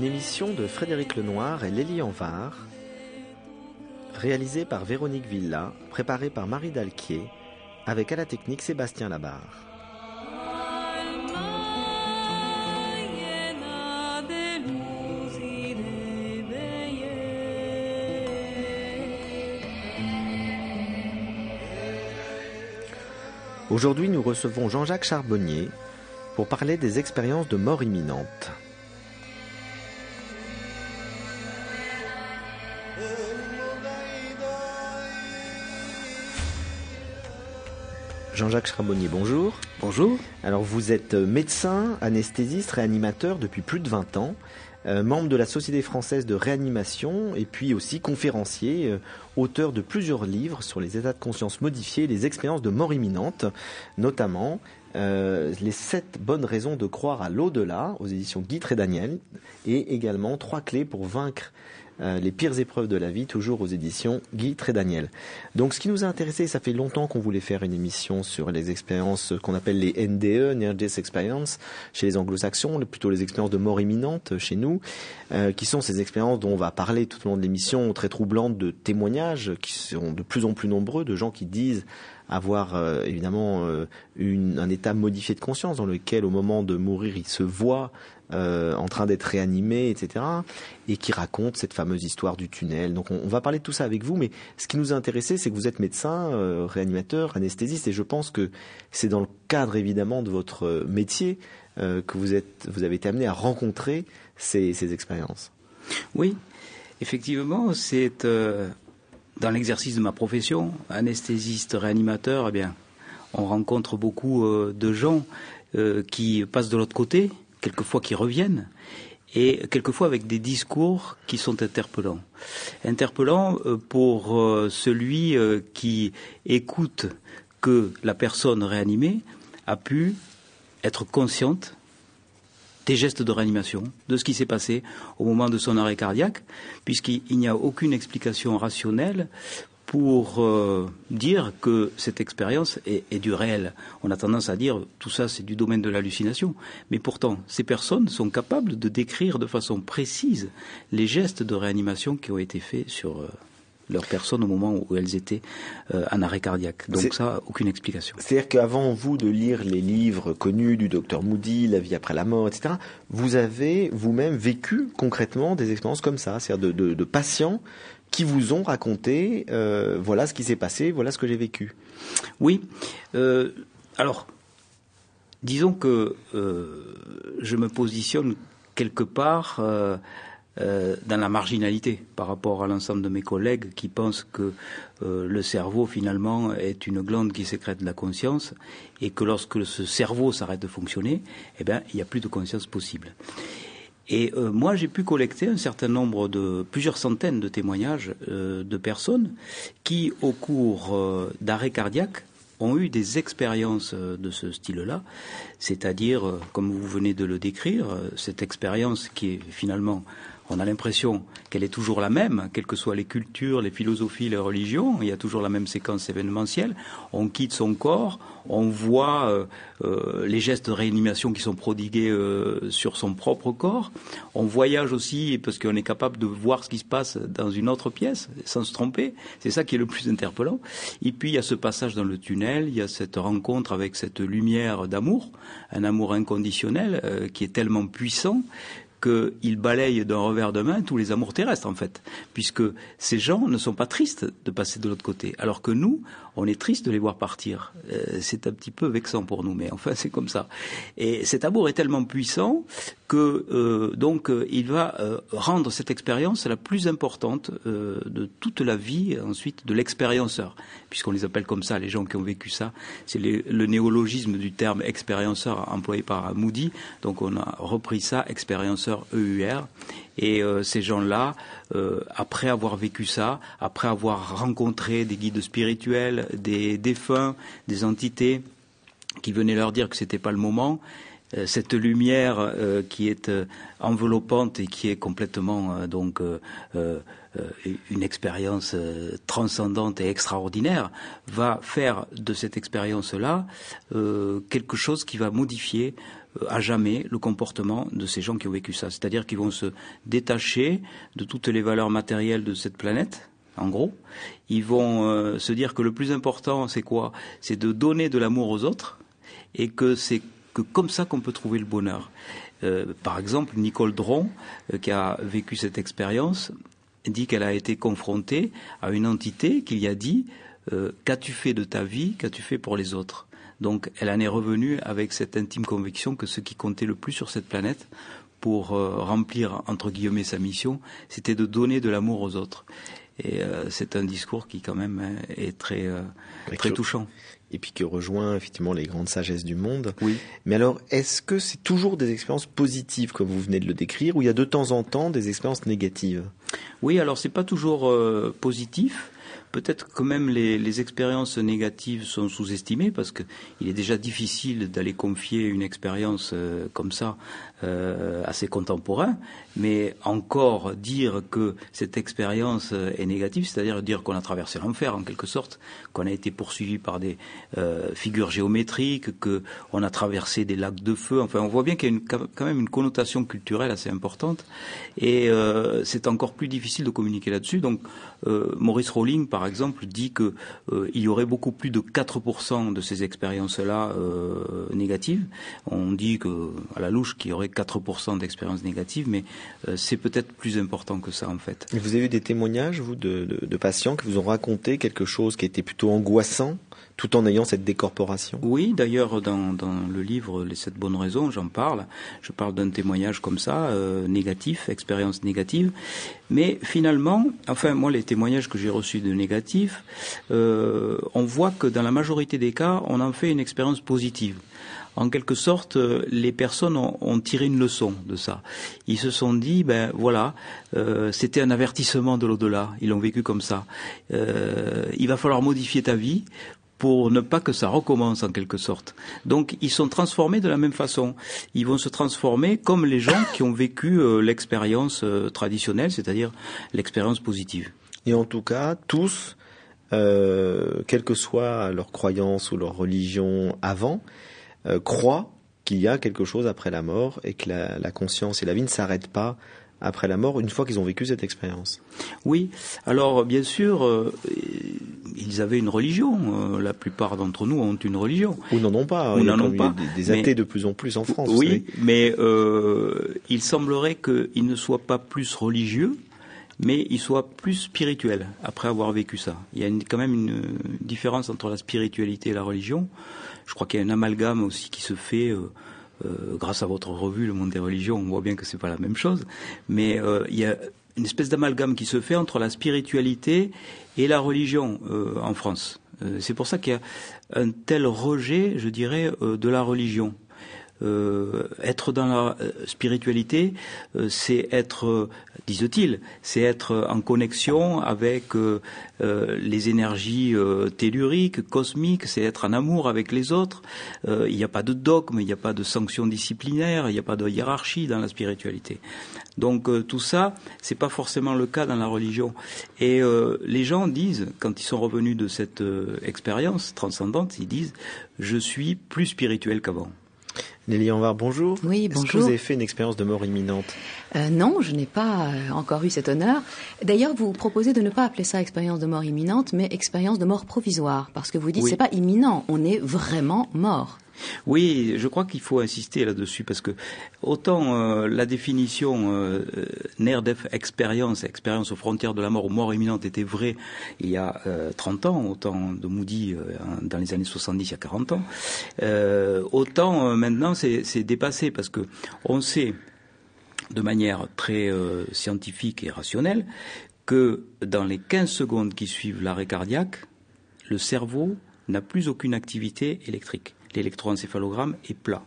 Une émission de Frédéric Lenoir et Lélie Anvar, réalisée par Véronique Villa, préparée par Marie Dalquier, avec à la technique Sébastien Labarre. Aujourd'hui, nous recevons Jean-Jacques Charbonnier pour parler des expériences de mort imminente. Jean-Jacques Charbonnier, bonjour. Bonjour. Alors vous êtes médecin, anesthésiste, réanimateur depuis plus de 20 ans, euh, membre de la Société française de réanimation et puis aussi conférencier, euh, auteur de plusieurs livres sur les états de conscience modifiés et les expériences de mort imminente, notamment euh, les sept bonnes raisons de croire à l'au-delà aux éditions Guy et Daniel et également trois clés pour vaincre euh, les pires épreuves de la vie, toujours aux éditions Guy et Daniel. Donc ce qui nous a intéressé, ça fait longtemps qu'on voulait faire une émission sur les expériences qu'on appelle les NDE, Near Experience, chez les anglo-saxons, plutôt les expériences de mort imminente chez nous, euh, qui sont ces expériences dont on va parler tout au long de l'émission, très troublantes, de témoignages qui sont de plus en plus nombreux, de gens qui disent avoir euh, évidemment euh, une, un état modifié de conscience dans lequel au moment de mourir il se voit euh, en train d'être réanimé, etc. Et qui raconte cette fameuse histoire du tunnel. Donc on, va parler de tout ça avec vous, mais ce qui nous a intéressé, c'est que vous êtes médecin, euh, réanimateur, anesthésiste, et je pense que c'est dans le cadre évidemment de votre métier euh, que vous êtes, vous avez été amené à rencontrer ces, ces expériences. Oui, effectivement, c'est euh, dans l'exercice de ma profession, anesthésiste, réanimateur, eh bien, on rencontre beaucoup euh, de gens euh, qui passent de l'autre côté, quelquefois qui reviennent, et quelquefois avec des discours qui sont interpellants. Interpellants euh, pour celui qui écoute que la personne réanimée a pu être consciente des gestes de réanimation, de ce qui s'est passé au moment de son arrêt cardiaque, puisqu'il n'y a aucune explication rationnelle pour euh, dire que cette expérience est, du réel. On a tendance à dire tout ça c'est du domaine de l'hallucination, mais pourtant ces personnes sont capables de décrire de façon précise les gestes de réanimation qui ont été faits sur euh, leur personne au moment où elles étaient euh, en arrêt cardiaque. Donc ça, aucune explication. C'est-à-dire qu'avant vous de lire les livres connus du docteur Moody, La vie après la mort, etc., vous avez vous-même vécu concrètement des expériences comme ça, c'est-à-dire de, de- de patients qui vous ont raconté, euh, voilà ce qui s'est passé, voilà ce que j'ai vécu. Oui. Euh, alors, disons que euh, je me positionne quelque part euh, dans la marginalité par rapport à l'ensemble de mes collègues qui pensent que euh, le cerveau finalement est une glande qui sécrète la conscience et que lorsque ce cerveau s'arrête de fonctionner, eh bien, il n'y a plus de conscience possible. Et euh, moi, j'ai pu collecter un certain nombre de plusieurs centaines de témoignages de personnes qui, au cours d'arrêts cardiaques, ont eu des expériences de ce style-là, c'est-à-dire, comme vous venez de le décrire, cette expérience qui est finalement, on a l'impression qu'elle est toujours la même, quelles que soient les cultures, les philosophies, les religions, il y a toujours la même séquence événementielle. On quitte son corps, on voit euh, euh, les gestes de réanimation qui sont prodigués euh, sur son propre corps. On voyage aussi parce qu'on est capable de voir ce qui se passe dans une autre pièce sans se tromper. C'est ça qui est le plus interpellant. Et puis il y a ce passage dans le tunnel, il y a cette rencontre avec cette lumière d'amour, un amour inconditionnel euh, qui est tellement puissant qu'il balaye d'un revers de main tous les amours terrestres, en fait, puisque ces gens ne sont pas tristes de passer de l'autre côté, alors que nous, on est triste de les voir partir. Euh, c'est un petit peu vexant pour nous, mais enfin, c'est comme ça. Et cet amour est tellement puissant que euh, donc euh, il va euh, rendre cette expérience la plus importante de toute la vie ensuite de l'expérienceur, puisqu'on les appelle comme ça les gens qui ont vécu ça. C'est le néologisme du terme expérienceur employé par Moody. Donc on a repris ça, expérienceur EUR. Et ces gens-là, après avoir vécu ça, après avoir rencontré des guides spirituels, des défunts, des entités qui venaient leur dire que c'était pas le moment, euh, cette lumière euh, qui est euh, enveloppante et qui est complètement donc une expérience transcendante et extraordinaire va faire de cette expérience-là quelque chose qui va modifier à jamais le comportement de ces gens qui ont vécu ça. C'est-à-dire qu'ils vont se détacher de toutes les valeurs matérielles de cette planète, en gros. Ils vont se dire que le plus important, c'est quoi? C'est de donner de l'amour aux autres et que c'est que comme ça qu'on peut trouver le bonheur. Euh, par exemple, Nicole Dron, euh, qui a vécu cette expérience, dit qu'elle a été confrontée à une entité qui lui a dit euh, Qu'as-tu fait de ta vie? Qu'as-tu fait pour les autres? Donc, elle en est revenue avec cette intime conviction que ce qui comptait le plus sur cette planète pour remplir, entre guillemets, sa mission, c'était de donner de l'amour aux autres. Et c'est un discours qui, quand même, est très, très touchant et puis qui rejoint effectivement les grandes sagesses du monde. Oui. Mais alors, est-ce que c'est toujours des expériences positives comme vous venez de le décrire, ou il y a de temps en temps des expériences négatives? Oui, alors c'est pas toujours euh, positif. Peut-être que même les, les, expériences négatives sont sous-estimées parce qu'il est déjà difficile d'aller confier une expérience euh, comme ça euh, à ses contemporains, mais encore dire que cette expérience euh, est négative, c'est-à-dire dire qu'on a traversé l'enfer en quelque sorte, qu'on a été poursuivi par des euh, figures géométriques, qu'on a traversé des lacs de feu. Enfin, on voit bien qu'il y a une, quand même une connotation culturelle assez importante, et euh, c'est encore plus difficile de communiquer là-dessus. Donc, euh, Maurice Rowling, par exemple, dit que euh, y aurait beaucoup plus de 4% de ces expériences-là euh, négatives. On dit à la louche qu'il y aurait 4% d'expériences négatives, mais c'est peut-être plus important que ça en fait. vous avez eu des témoignages, vous, de, de patients qui vous ont raconté quelque chose qui était plutôt angoissant tout en ayant cette décorporation. Oui, d'ailleurs, dans, dans, le livre Les sept bonnes raisons, j'en parle. Je parle d'un témoignage comme ça, euh, négatif, expérience négative. Mais finalement, enfin, moi, les témoignages que j'ai reçus de négatifs, euh, on voit que dans la majorité des cas, on en fait une expérience positive en quelque sorte, euh, les personnes ont, ont, tiré une leçon de ça. Ils se sont dit, ben voilà, euh, c'était un avertissement de l'au-delà. Ils l'ont vécu comme ça. Euh, il va falloir modifier ta vie pour ne pas que ça recommence en quelque sorte. Donc ils sont transformés de la même façon. Ils vont se transformer comme les gens qui ont vécu euh, l'expérience euh, traditionnelle, c'est-à-dire l'expérience positive. Et en tout cas, tous, euh, quelle que soit leur croyance ou leur religion avant, euh, croient qu'il y a quelque chose après la mort et que la, la conscience et la vie ne s'arrêtent pas après la mort, une fois qu'ils ont vécu cette expérience. Oui, alors bien sûr, euh, ils avaient une religion. Euh, la plupart d'entre nous ont une religion. Ou n'en ont pas. Ou n'en ont pas. Des, des athées de plus en plus en France. Oui, mais euh, il semblerait qu'ils ne soient pas plus religieux, mais ils soient plus spirituels après avoir vécu ça. Il y a une, quand même une différence entre la spiritualité et la religion. Je crois qu'il y a un amalgame aussi qui se fait. Euh, grâce à votre revue Le Monde des religions, on voit bien que c'est pas la même chose, mais euh, il y a une espèce d'amalgame qui se fait entre la spiritualité et la religion euh, en France. c'est pour ça qu'il y a un tel rejet, je dirais, de la religion. Euh, être dans la spiritualité, euh, c'est être, disent-ils, c'est être en connexion avec euh, les énergies telluriques, cosmiques, c'est être en amour avec les autres. il n'y a pas de dogme, il n'y a pas de sanctions disciplinaires, il n'y a pas de hiérarchie dans la spiritualité. Donc tout ça, c'est pas forcément le cas dans la religion. Et les gens disent, quand ils sont revenus de cette expérience transcendante, ils disent, je suis plus spirituel qu'avant. Nelly Anvar, bonjour. Oui, bonjour. Est-ce que vous avez fait une expérience de mort imminente? Euh, Non, je n'ai pas euh, encore eu cet honneur. D'ailleurs, vous proposez de ne pas appeler ça expérience de mort imminente, mais expérience de mort provisoire, parce que vous dites oui. c'est pas imminent, on est vraiment mort. Oui, je crois qu'il faut insister là-dessus parce que autant euh, la définition euh, euh def expérience, expérience aux frontières de la mort ou mort imminente était vraie il y a euh, 30 ans, autant de Moody euh, dans les années 70 il y a 40 ans, autant maintenant c'est dépassé parce que on sait de manière très scientifique et rationnelle que dans les 15 secondes qui suivent l'arrêt cardiaque, le cerveau n'a plus aucune activité électrique. L'électroencéphalogramme est plat.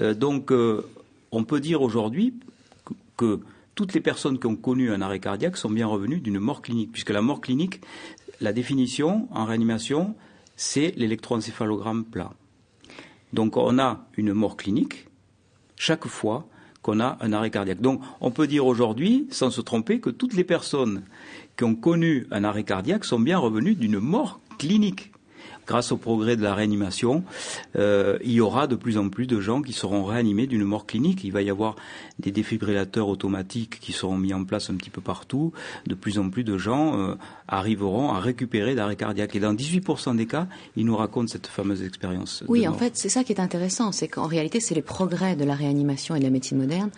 Euh, donc, euh, on peut dire aujourd'hui que, que toutes les personnes qui ont connu un arrêt cardiaque sont bien revenues d'une mort clinique, puisque la mort clinique, la définition en réanimation, c'est l'électroencéphalogramme plat. Donc on a une mort clinique chaque fois qu'on a un arrêt cardiaque. Donc on peut dire aujourd'hui, sans se tromper, que toutes les personnes qui ont connu un arrêt cardiaque sont bien revenues d'une mort clinique grâce au progrès de la réanimation, euh, il y aura de plus en plus de gens qui seront réanimés d'une mort clinique. Il va y avoir des défibrillateurs automatiques qui seront mis en place un petit peu partout. De plus en plus de gens euh, arriveront à récupérer d'arrêt cardiaque. Et dans 18% des cas, ils nous racontent cette fameuse expérience. Oui, en fait, c'est ça qui est intéressant. C'est qu'en réalité, c'est les progrès de la réanimation et de la médecine moderne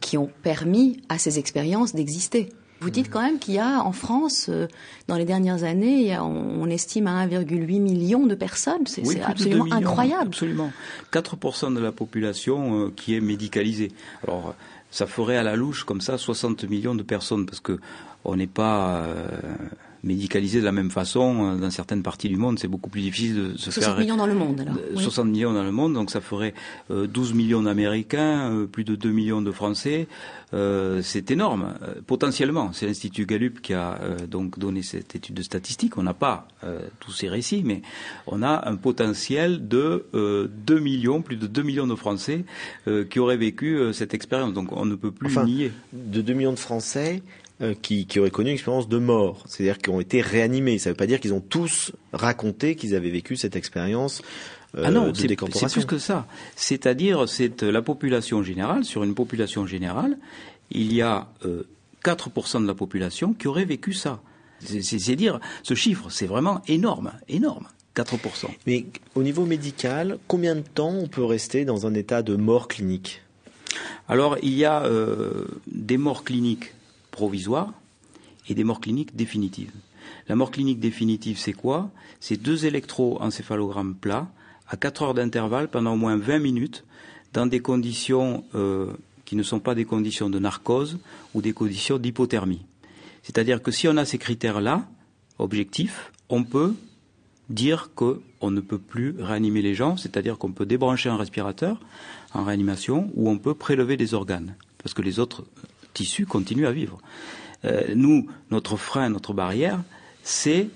qui ont permis à ces expériences d'exister. Vous dites quand même qu'il y a en France, euh, dans les dernières années, on, estime à 1,8 million de personnes. C'est absolument incroyable. Absolument. 4% de la population euh, qui est médicalisée. Alors, ça ferait à la louche comme ça 60 millions de personnes parce que on n'est pas euh, médicalisé de la même façon euh, dans certaines parties du monde. C'est beaucoup plus difficile de se 60 faire. 60 millions dans le monde, alors. 60 millions dans le monde, donc ça ferait 12 millions d'Américains, plus de 2 millions de Français. Euh, c'est énorme, potentiellement. C'est l'Institut Gallup qui a donc donné cette étude de statistique. On n'a pas tous ces récits, mais on a un potentiel de 2 millions, plus de 2 millions de Français qui auraient vécu cette expérience. Donc on ne peut plus enfin, nier. De 2 millions de Français, euh, qui, qui, auraient connu une expérience de mort, c'est-à-dire qui ont été réanimés. Ça ne veut pas dire qu'ils ont tous raconté qu'ils avaient vécu cette expérience euh, ah non. C'est plus que ça. C'est-à-dire, c'est la population générale. Sur une population générale, il y a euh, 4% de la population qui aurait vécu ça. C'est dire, ce chiffre, c'est vraiment énorme, énorme. 4%. Mais au niveau médical, combien de temps on peut rester dans un état de mort clinique? Alors, il y a euh, des morts cliniques provisoires et des morts cliniques définitives. La mort clinique définitive, c'est quoi? C'est deux électroencéphalogrammes plats à 4 heures d'intervalle pendant au moins 20 minutes dans des conditions euh, qui ne sont pas des conditions de narcose ou des conditions d'hypothermie. C'est-à-dire que si on a ces critères-là, objectifs, on peut dire qu'on ne peut plus réanimer les gens, c'est-à-dire qu'on peut débrancher un respirateur en réanimation ou on peut prélever des organes, parce que les autres tissu continue à vivre. Euh, nous, notre frein, notre barrière, c'est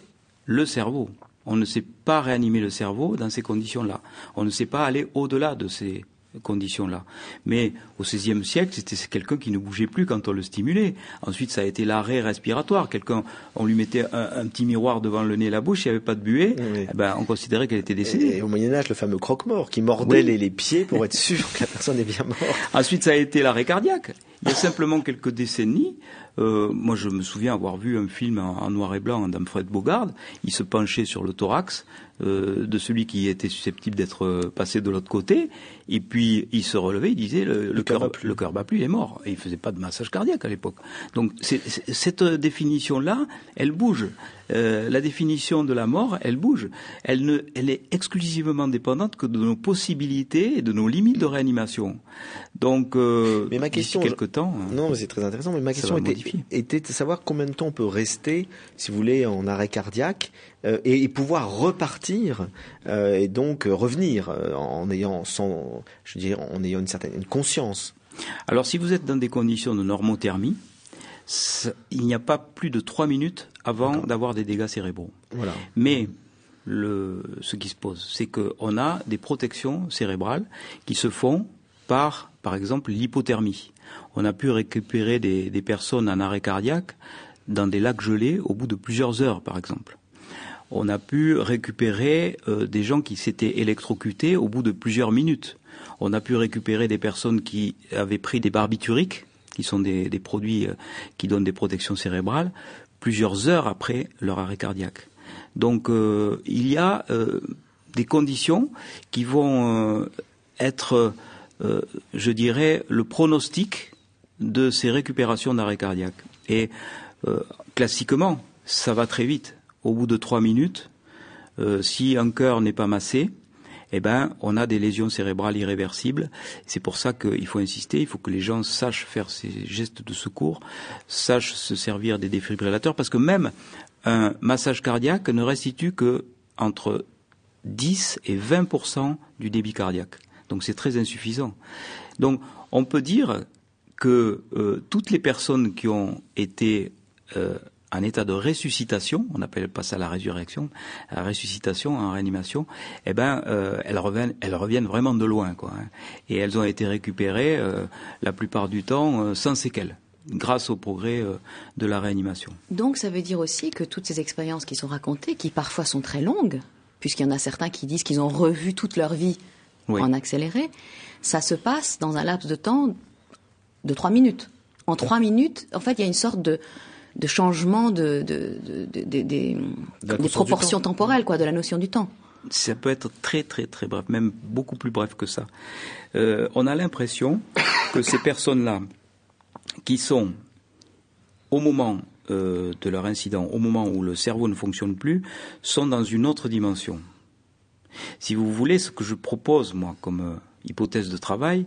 le cerveau. On ne sait pas réanimer le cerveau dans ces conditions-là. On ne sait pas aller au-delà de ces conditions-là. Mais au XVIe siècle, c'était quelqu'un qui ne bougeait plus quand on le stimulait. Ensuite, ça a été l'arrêt respiratoire. Quelqu'un, on lui mettait un, petit miroir devant le nez et la bouche, il n'y avait pas de buée, eh ben, on considérait qu'elle était décédée. Et, au Moyen Âge, le fameux croque-mort qui mordait les, les, pieds pour être sûr que la personne est bien morte. Ensuite, ça a été l'arrêt cardiaque. Il y a simplement quelques décennies, euh, moi je me souviens avoir vu un film en, noir et blanc d'Amfred Bogard, il se penchait sur le thorax euh, de celui qui était susceptible d'être euh, passé de l'autre côté, et puis il se relevait, il disait le, le, cœur, le cœur bat plus, il est mort. Et il faisait pas de massage cardiaque à l'époque. Donc cette définition-là, elle bouge. Euh, la définition de la mort, elle bouge. Elle, ne, elle est exclusivement dépendante que de nos possibilités et de nos limites de réanimation. Donc, euh, mais ma question, quelque temps, hein, non, c'est très intéressant. Mais ma question était, était, de savoir combien de temps on peut rester, si vous voulez, en arrêt cardiaque euh, et, et, pouvoir repartir euh, et donc revenir euh, en ayant, sans, je veux dire, en ayant une certaine une conscience. Alors, si vous êtes dans des conditions de normothermie, il n'y a pas plus de trois minutes avant d'avoir des dégâts cérébraux. Voilà. Mais le, ce qui se pose, c'est qu'on a des protections cérébrales qui se font par, par exemple, l'hypothermie. On a pu récupérer des, des, personnes en arrêt cardiaque dans des lacs gelés au bout de plusieurs heures, par exemple. On a pu récupérer euh, des gens qui s'étaient électrocutés au bout de plusieurs minutes. On a pu récupérer des personnes qui avaient pris des barbituriques qui sont des, produits euh, qui donnent des protections cérébrales, plusieurs heures après leur arrêt cardiaque. Donc euh, il y a des conditions qui vont être, je dirais, le pronostic de ces récupérations d'arrêt cardiaque. Et classiquement, ça va très vite. Au bout de trois minutes, si un cœur n'est pas massé, eh ben, on a des lésions cérébrales irréversibles. C'est pour ça qu'il faut insister, il faut que les gens sachent faire ces gestes de secours, sachent se servir des défibrillateurs, parce que même un massage cardiaque ne restitue que entre 10 et 20% du débit cardiaque. Donc c'est très insuffisant. Donc on peut dire que euh, toutes les personnes qui ont été euh, en état de ressuscitation, on appelle pas ça la résurrection, la ressuscitation en réanimation, eh ben euh, elles reviennent, elles reviennent vraiment de loin, quoi. Hein. Et elles ont été récupérées la plupart du temps sans séquelles grâce au progrès de la réanimation. Donc ça veut dire aussi que toutes ces expériences qui sont racontées, qui parfois sont très longues, puisqu'il y en a certains qui disent qu'ils ont revu toute leur vie en accéléré, ça se passe dans un laps de temps de trois minutes. En trois minutes, en fait, il y a une sorte de, de changement de, des proportions temporelles, quoi, de la notion du temps. Ça peut être très très très bref, même beaucoup plus bref que ça. Euh, on a l'impression que ces personnes-là, qui sont au moment euh, de leur incident, au moment où le cerveau ne fonctionne plus, sont dans une autre dimension. Si vous voulez, ce que je propose, moi, comme euh, hypothèse de travail,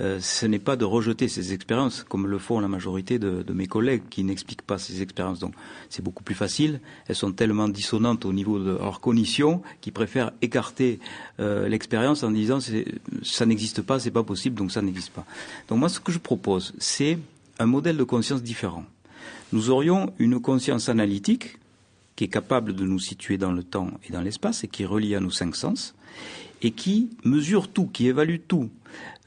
euh, ce n'est pas de rejeter ces expériences comme le font la majorité de, mes collègues qui n'expliquent pas ces expériences. Donc c'est beaucoup plus facile. Elles sont tellement dissonantes au niveau de leur cognition qu'ils préfèrent écarter euh, l'expérience en disant ça n'existe pas, c'est pas possible, donc ça n'existe pas. Donc moi ce que je propose, c'est un modèle de conscience différent. Nous aurions une conscience analytique qui est capable de nous situer dans le temps et dans l'espace et qui est reliée à nos cinq sens et qui mesure tout, qui évalue tout,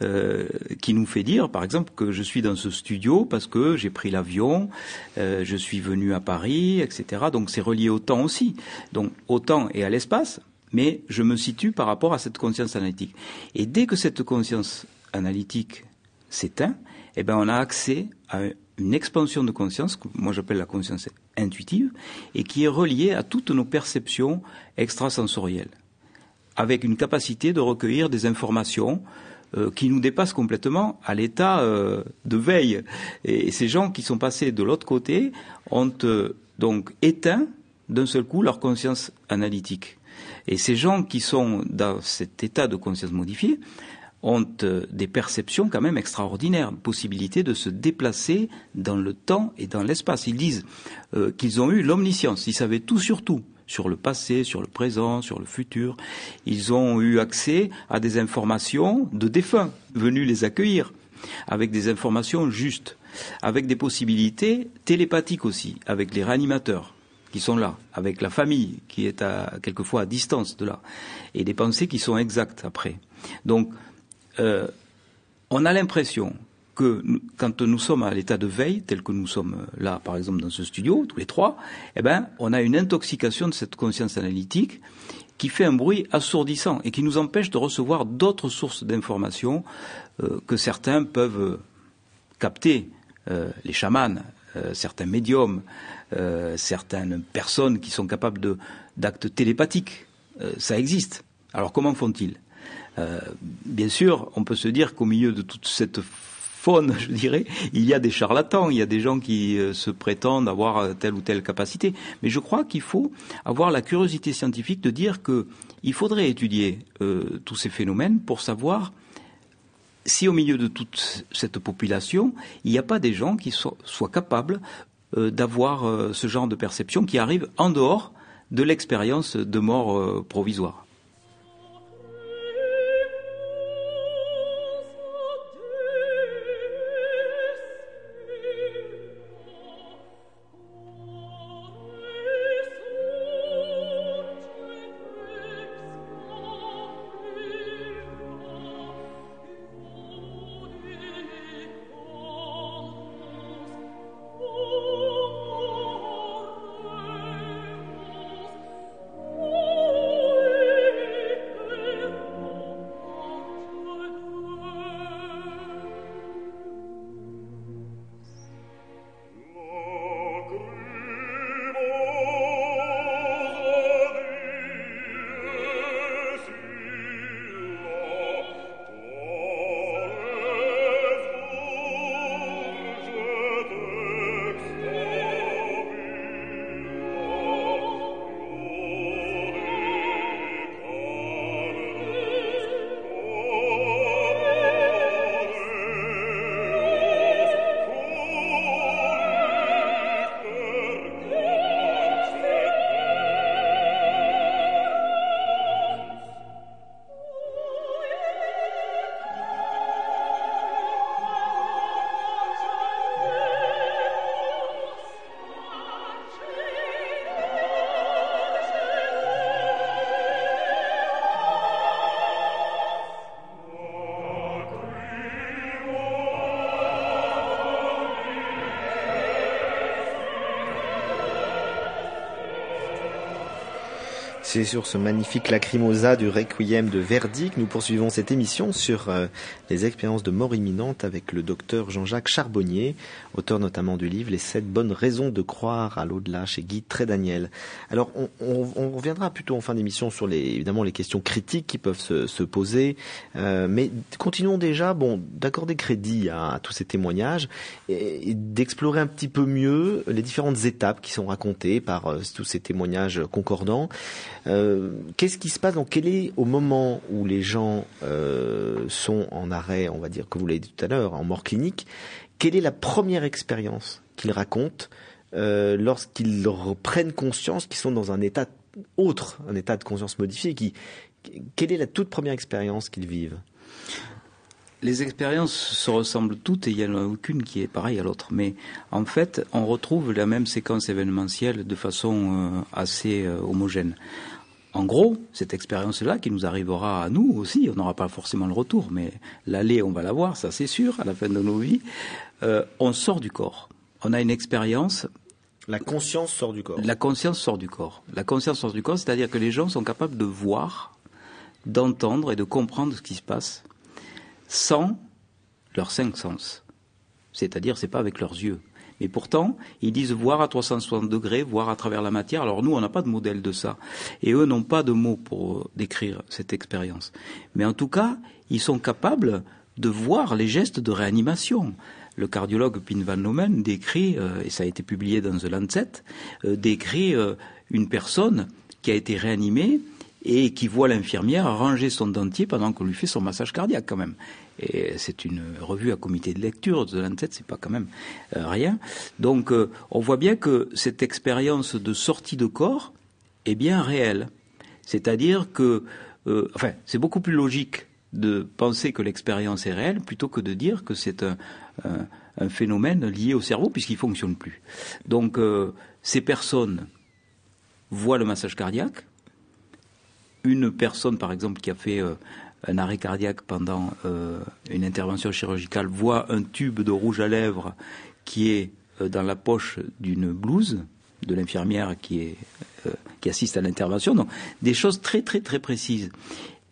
euh, qui nous fait dire, par exemple, que je suis dans ce studio parce que j'ai pris l'avion, euh, je suis venu à Paris, etc. Donc c'est relié au temps aussi, donc au temps et à l'espace, mais je me situe par rapport à cette conscience analytique. Et dès que cette conscience analytique s'éteint, eh ben on a accès à une expansion de conscience, que moi j'appelle la conscience intuitive, et qui est reliée à toutes nos perceptions extrasensorielles avec une capacité de recueillir des informations euh, qui nous dépassent complètement à l'état euh, de veille. Et, ces gens qui sont passés de l'autre côté ont euh, donc éteint d'un seul coup leur conscience analytique. Et ces gens qui sont dans cet état de conscience modifiée ont des perceptions quand même extraordinaires, possibilité de se déplacer dans le temps et dans l'espace. Ils disent qu'ils ont eu l'omniscience, ils savaient tout sur tout sur le passé, sur le présent, sur le futur. Ils ont eu accès à des informations de défunts venus les accueillir, avec des informations justes, avec des possibilités télépathiques aussi, avec les réanimateurs qui sont là, avec la famille qui est à, quelquefois à distance de là, et des pensées qui sont exactes après. Donc, euh, on a l'impression que quand nous sommes à l'état de veille, tel que nous sommes euh, là, par exemple, dans ce studio, tous les trois, eh ben, on a une intoxication de cette conscience analytique qui fait un bruit assourdissant et qui nous empêche de recevoir d'autres sources d'informations euh, que certains peuvent euh, capter, les chamans, certains médiums, certaines personnes qui sont capables d'actes télépathiques. ça existe. Alors comment font-ils? Bien sûr, on peut se dire qu'au milieu de toute cette faune, je dirais, il y a des charlatans, il y a des gens qui euh, se prétendent avoir euh, telle ou telle capacité. Mais je crois qu'il faut avoir la curiosité scientifique de dire qu'il faudrait étudier euh, tous ces phénomènes pour savoir si au milieu de toute cette population, il n'y a pas des gens qui soient capables d'avoir ce genre de perception qui arrive en dehors de l'expérience de mort provisoire. C'est sur ce magnifique lacrymosa du Requiem de Verdi que nous poursuivons cette émission sur euh, les expériences de mort imminente avec le docteur Jean-Jacques Charbonnier, auteur notamment du livre Les sept bonnes raisons de croire à l'au-delà chez Guy Trédaniel. Alors on, on, on, reviendra plutôt en fin d'émission sur les, évidemment les questions critiques qui peuvent se, se poser, euh, mais continuons déjà bon d'accorder crédit à, tous ces témoignages et, et d'explorer un petit peu mieux les différentes étapes qui sont racontées par euh, tous ces témoignages concordants. Euh, Qu'est-ce qui se passe Donc, quel est au moment où les gens euh, sont en arrêt, on va dire, que vous l'avez dit tout à l'heure, en mort clinique Quelle est la première expérience qu'ils racontent euh, lorsqu'ils prennent conscience qu'ils sont dans un état autre, un état de conscience modifié qui, Quelle est la toute première expérience qu'ils vivent? Les expériences se ressemblent toutes et il n'y en a aucune qui est pareille à l'autre. Mais en fait, on retrouve la même séquence événementielle de façon euh, assez euh, homogène. En gros, cette expérience-là qui nous arrivera à nous aussi, on n'aura pas forcément le retour, mais l'aller, on va l'avoir, ça c'est sûr, à la fin de nos vies. Euh, on sort du corps. On a une expérience. La conscience sort du corps. La conscience sort du corps. La conscience sort du corps, c'est-à-dire que les gens sont capables de voir, d'entendre et de comprendre ce qui se passe sans leurs cinq sens. C'est-à-dire, c'est pas avec leurs yeux. Mais pourtant, ils disent voir à 360 degrés, voir à travers la matière. Alors nous, on n'a pas de modèle de ça. Et eux n'ont pas de mots pour décrire cette expérience. Mais en tout cas, ils sont capables de voir les gestes de réanimation. Le cardiologue Pin Van Lomen décrit, euh, et ça a été publié dans The Lancet, euh, décrit euh, une personne qui a été réanimée et qui voit l'infirmière ranger son dentier pendant qu'on lui fait son massage cardiaque quand même. Et c'est une revue à comité de lecture de Lancet, c'est pas quand même euh, rien. Donc euh, on voit bien que cette expérience de sortie de corps est bien réelle. C'est-à-dire que, euh, enfin, c'est beaucoup plus logique de penser que l'expérience est réelle plutôt que de dire que c'est un, un, un, phénomène lié au cerveau puisqu'il fonctionne plus. Donc ces personnes voient le massage cardiaque, une personne, par exemple, qui a fait euh, un arrêt cardiaque pendant euh, une intervention chirurgicale voit un tube de rouge à lèvres qui est euh, dans la poche d'une blouse de l'infirmière qui, est, euh, qui assiste à l'intervention. Donc, des choses très, très, très précises.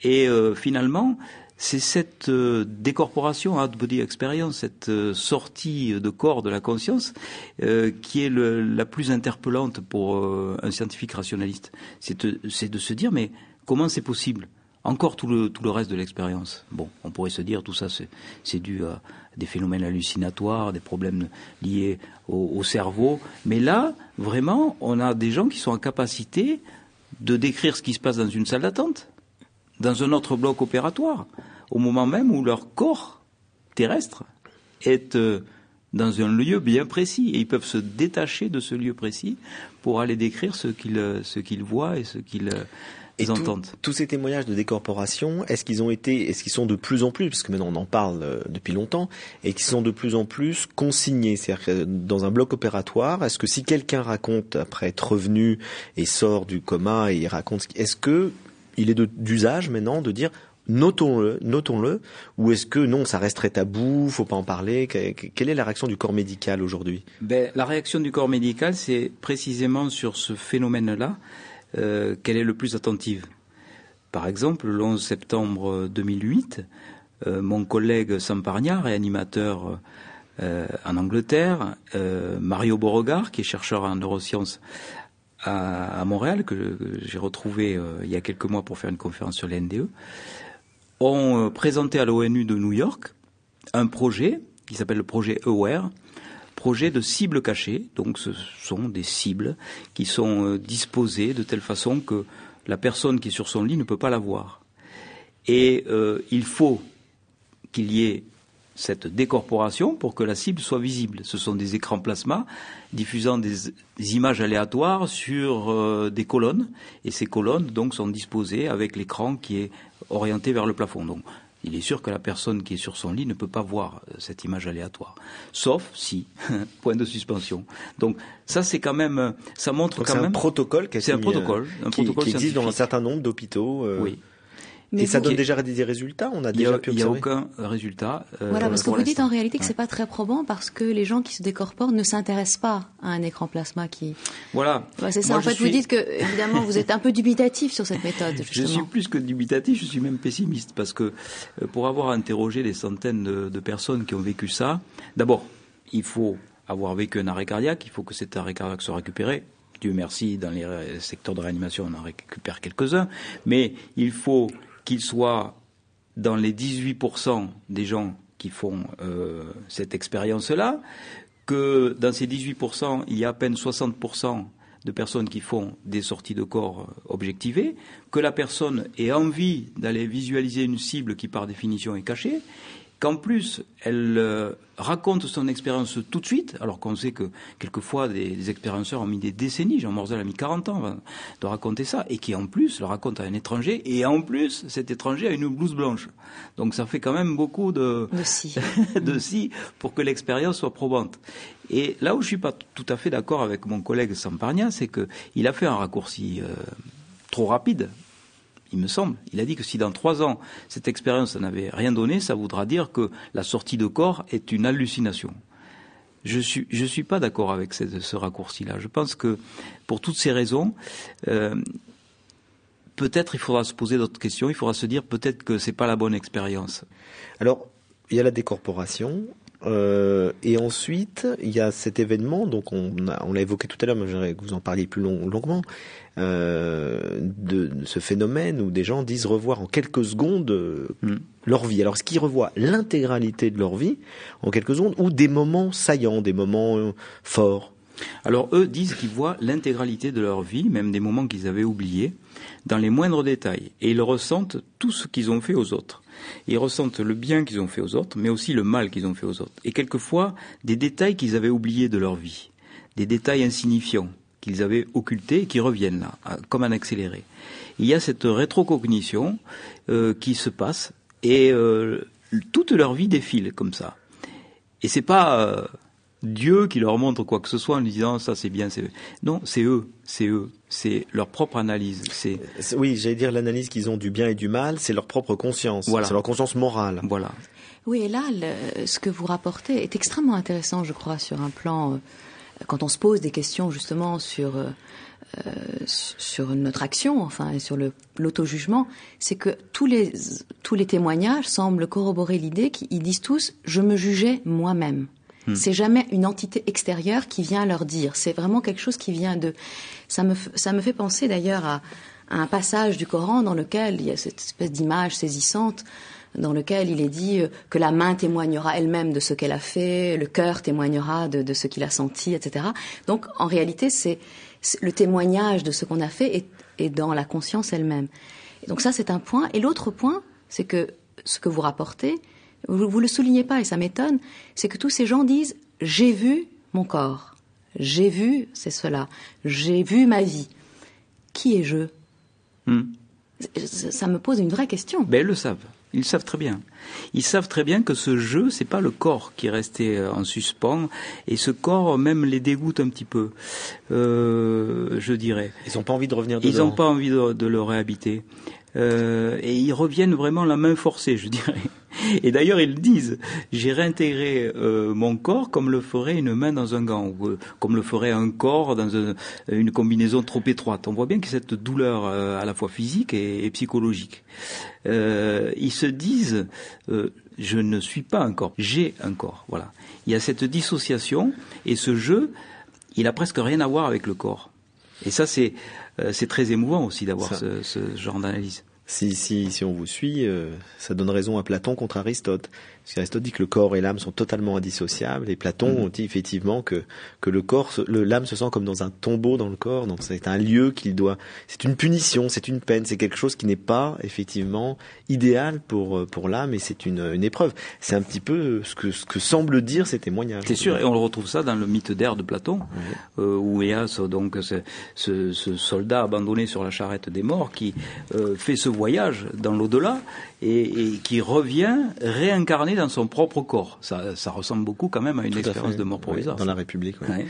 Et euh, finalement, c'est cette euh, décorporation, out body experience, cette euh, sortie de corps de la conscience, euh, qui est le, la plus interpellante pour un scientifique rationaliste. C'est de, de se dire, mais Comment c'est possible Encore tout le, reste de l'expérience. Bon, on pourrait se dire tout ça c'est dû à des phénomènes hallucinatoires, des problèmes liés au, au, cerveau. Mais là, vraiment, on a des gens qui sont en capacité de décrire ce qui se passe dans une salle d'attente, dans un autre bloc opératoire, au moment même où leur corps terrestre est euh, dans un lieu bien précis et ils peuvent se détacher de ce lieu précis pour aller décrire ce qu'ils ce qu'ils voient et ce qu'ils et tous ces témoignages de décorporation, est-ce qu'ils ont été, est-ce qu'ils sont de plus en plus, parce que maintenant on en parle euh, depuis longtemps, et qu'ils sont de plus en plus consignés, c'est-à-dire que dans un bloc opératoire, est-ce que si quelqu'un raconte après être revenu et sort du coma et raconte, est-ce que il est d'usage maintenant de dire notons-le, notons-le, ou est-ce que non, ça resterait tabou, faut pas en parler? Quelle est la réaction du corps médical aujourd'hui? Ben, La réaction du corps médical, c'est précisément sur ce phénomène-là euh, qu'elle est le plus attentive. Par exemple, le 11 septembre 2008, euh, mon collègue Samparnia, réanimateur euh, en Angleterre, euh, Mario Beauregard, qui est chercheur en neurosciences à, Montréal, que, j'ai retrouvé il y a quelques mois pour faire une conférence sur les NDE, ont présenté à l'ONU de New York un projet qui s'appelle le projet AWARE, projet de cibles cachées. Donc ce sont des cibles qui sont euh, disposées de telle façon que la personne qui est sur son lit ne peut pas la voir. Et euh, il faut qu'il y ait cette décorporation pour que la cible soit visible. Ce sont des écrans plasma diffusant des, images aléatoires sur euh, des colonnes et ces colonnes donc sont disposées avec l'écran qui est orienté vers le plafond. Il est sûr que la personne qui est sur son lit ne peut pas voir euh, cette image aléatoire, sauf si point de suspension. Donc ça c'est quand même, euh, ça montre Donc quand même un protocole, c'est un protocole, un qui, protocole qui existe dans un certain nombre d'hôpitaux. Euh... Oui. Et ça donne déjà des résultats On a n'y déjà a, pu il y a aucun résultat. euh, Voilà, parce que vous dites en réalité que c'est pas très probant parce que les gens qui se décorporent ne s'intéressent pas à un écran plasma qui. Voilà. C'est ça. Moi, en fait, suis- vous dites que évidemment vous êtes un peu dubitatif sur cette méthode. Je suis plus que dubitatif, je suis même pessimiste parce que euh, pour avoir interrogé des centaines de, de personnes qui ont vécu ça, d'abord, il faut avoir vécu un arrêt cardiaque, il faut que cet arrêt cardiaque soit récupéré. Dieu merci, dans les ré- secteurs de réanimation, on en récupère quelques-uns, mais il faut qu'il soit dans les 18% des gens qui font euh, cette expérience-là, que dans ces 18%, il y a à peine 60% de personnes qui font des sorties de corps euh, objectivées, que la personne ait envie d'aller visualiser une cible qui par définition est cachée, qu'en plus elle euh, raconte son expérience tout de suite, alors qu'on sait que quelquefois des, des expérienceurs ont mis des décennies, Jean Morzel a mis 40 ans avant de raconter ça, et qui en plus le raconte à un étranger, et en plus cet étranger a une blouse blanche. Donc ça fait quand même beaucoup de, De si. de si pour que l'expérience soit probante. Et là où je suis pas tout à fait d'accord avec mon collègue Samparnia, c'est que il a fait un raccourci euh, trop rapide. Il me semble. Il a dit que si dans trois ans cette expérience n'avait rien donné, ça voudra dire que la sortie de corps est une hallucination. Je suis je suis pas d'accord avec ce, raccourci-là. Je pense que pour toutes ces raisons, euh, peut-être il faudra se poser d'autres questions. Il faudra se dire peut-être que c'est pas la bonne expérience. Alors, il y a la décorporation. Euh, et ensuite, il y a cet événement, donc on, l'a évoqué tout à l'heure, mais j'aimerais que vous en parliez plus long- longuement, euh, de, de ce phénomène où des gens disent revoir en quelques secondes euh, Mm. leur vie. Alors, est-ce qu'ils revoient l'intégralité de leur vie en quelques secondes ou des moments saillants, des moments forts Alors eux disent qu'ils voient l'intégralité de leur vie, même des moments qu'ils avaient oubliés, dans les moindres détails. Et ils ressentent tout ce qu'ils ont fait aux autres. Ils ressentent le bien qu'ils ont fait aux autres, mais aussi le mal qu'ils ont fait aux autres. Et quelquefois, des détails qu'ils avaient oubliés de leur vie. Des détails insignifiants qu'ils avaient occultés et qui reviennent là, comme un accéléré. Il y a cette rétrocognition euh, qui se passe et euh, toute leur vie défile comme ça. Et c'est pas euh, Dieu qui leur montre quoi que ce soit en lui disant ça c'est bien, c'est non, c'est eux, c'est eux, c'est leur propre analyse, c'est Oui, j'allais dire l'analyse qu'ils ont du bien et du mal, c'est leur propre conscience, Voilà. c'est leur conscience morale. voilà. Oui, et là, le- ce que vous rapportez est extrêmement intéressant, je crois, sur un plan, euh, quand on se pose des questions justement sur euh, euh, sur notre action, enfin, et sur l'auto-jugement, c'est que tous les tous les témoignages semblent corroborer l'idée qu'ils disent tous je me jugeais moi-même. C'est jamais une entité extérieure qui vient leur dire. C'est vraiment quelque chose qui vient de. Ça me ça me fait penser d'ailleurs à, à un passage du Coran dans lequel il y a cette espèce d'image saisissante dans lequel il est dit euh, que la main témoignera elle-même de ce qu'elle a fait, le cœur témoignera de, de ce qu'il a senti, etc. Donc en réalité, c'est le témoignage de ce qu'on a fait est, est dans la conscience elle-même. Donc ça, c'est un point. Et l'autre point, c'est que ce que vous rapportez, vous, vous le soulignez pas et ça m'étonne, c'est que tous ces gens disent j'ai vu mon corps, j'ai vu c'est cela, j'ai vu ma vie. Qui est je? Hmm. ça ça me pose une vraie question. Ben ils le savent, ils le savent très bien. Ils savent très bien que ce jeu, c'est pas le corps qui est resté euh, en suspens, et ce corps même les dégoûte un petit peu, euh, je dirais. Ils n'ont pas envie de revenir dedans. Ils n'ont pas envie de, de le réhabiter. Euh, et ils reviennent vraiment la main forcée, je dirais. Et d'ailleurs, ils disent, j'ai réintégré euh, mon corps comme le ferait une main dans un gant, ou euh, comme le ferait un corps dans un- une combinaison trop étroite. On voit bien que cette douleur à la fois physique et, et psychologique. Ils se disent, je ne suis pas un corps, j'ai un corps. Voilà. Il y a cette dissociation et ce jeu, il a presque rien à voir avec le corps. Et ça, c'est euh, c'est très émouvant aussi d'avoir ce genre d'analyse. Si, si, si on vous suit, euh, ça donne raison à Platon contre Aristote. Parce qu'Aristote dit que le corps et l'âme sont totalement indissociables, et Platon dit effectivement que, que le corps, l'âme se sent comme dans un tombeau dans le corps, donc c'est un lieu qu'il doit, c'est une punition, c'est une peine, c'est quelque chose qui n'est pas effectivement idéal pour, euh, pour l'âme, et c'est une, une épreuve. C'est un petit peu ce que, ce que semble dire ces témoignages. C'est sûr, et on le retrouve ça dans le mythe d'air de Platon, euh, où il y a ce, donc ce, ce, ce soldat abandonné sur la charrette des morts qui euh, fait ce voyage dans l'au-delà et, et, qui revient réincarné dans son propre corps. Ça, ça ressemble beaucoup quand même à une Tout expérience de mort provisoire. Oui, dans la République. oui. Ouais.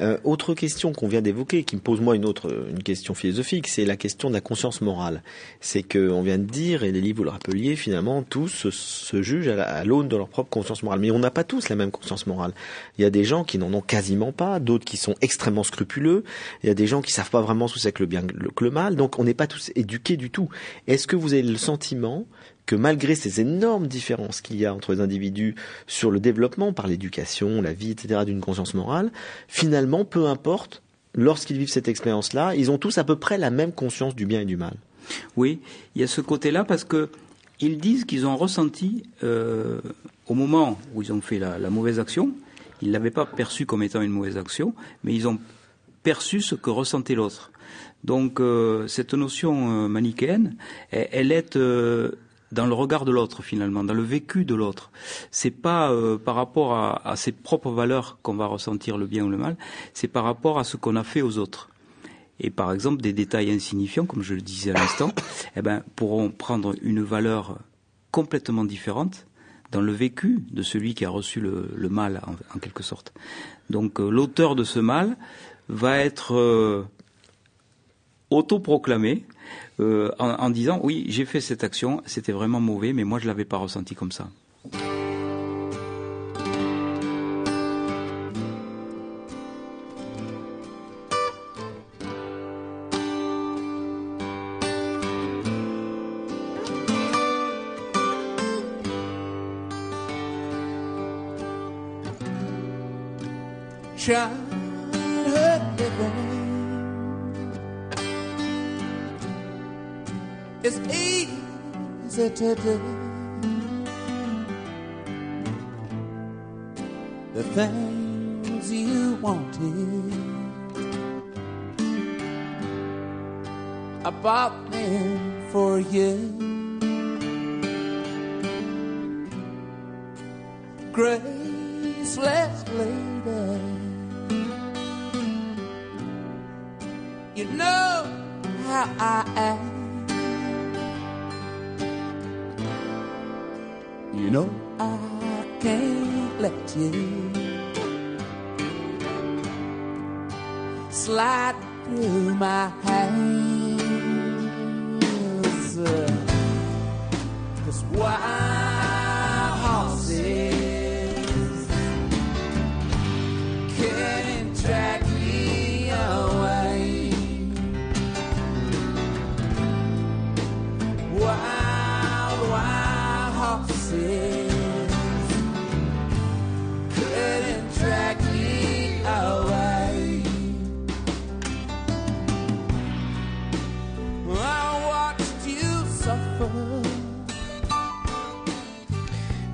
Euh, autre question qu'on vient d'évoquer, qui me pose moi une autre, une question philosophique, c'est la question de la conscience morale. C'est que on vient de dire, et les livres vous le rappeliez, finalement tous se, se jugent à la- à l'aune de leur propre conscience morale. Mais on n'a pas tous la même conscience morale. Il y a des gens qui n'en ont quasiment pas, d'autres qui sont extrêmement scrupuleux. Il y a des gens qui savent pas vraiment ce que c'est que le bien que le mal. Donc on n'est pas tous éduqués du tout. Est-ce que vous avez le sentiment que malgré ces énormes différences qu'il y a entre les individus sur le développement par l'éducation, la vie, etc., d'une conscience morale, finalement, peu importe, lorsqu'ils vivent cette expérience-là, ils ont tous à peu près la même conscience du bien et du mal? Oui, il y a ce côté-là parce que ils disent qu'ils ont ressenti euh, au moment où ils ont fait la, mauvaise action, ils l'avaient pas perçu comme étant une mauvaise action, mais ils ont perçu ce que ressentait l'autre. Donc euh, cette notion euh, manichéenne, elle, elle est euh, dans le regard de l'autre finalement, dans le vécu de l'autre. C'est pas euh, par rapport à, à ses propres valeurs qu'on va ressentir le bien ou le mal, c'est par rapport à ce qu'on a fait aux autres. Et par exemple, des détails insignifiants, comme je le disais à l'instant, eh ben, pourront prendre une valeur complètement différente dans le vécu de celui qui a reçu le, le mal, en, en quelque sorte. Donc, euh, l'auteur de ce mal va être euh, autoproclamé euh, en, en disant oui, j'ai fait cette action, c'était vraiment mauvais, mais moi je l'avais pas ressenti comme ça.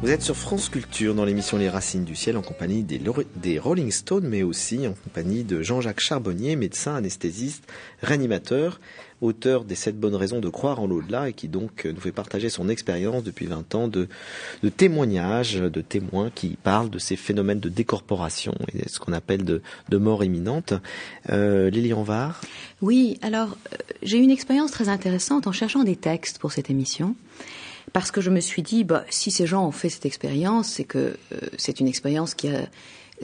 Vous êtes sur France Culture dans l'émission Les Racines du Ciel en compagnie des, Rolling Stones, mais aussi en compagnie de Jean-Jacques Charbonnier, médecin anesthésiste, réanimateur, auteur des sept bonnes raisons de croire en l'au-delà et qui donc euh, nous fait partager son expérience depuis 20 ans de, de témoignages, de témoins qui parlent de ces phénomènes de décorporation et ce qu'on appelle de, de mort imminente. Euh, Lilian Var, Oui, alors euh, j'ai eu une expérience très intéressante en cherchant des textes pour cette émission. Parce que je me suis dit, bah, si ces gens ont fait cette expérience, c'est que euh, c'est une expérience qui a,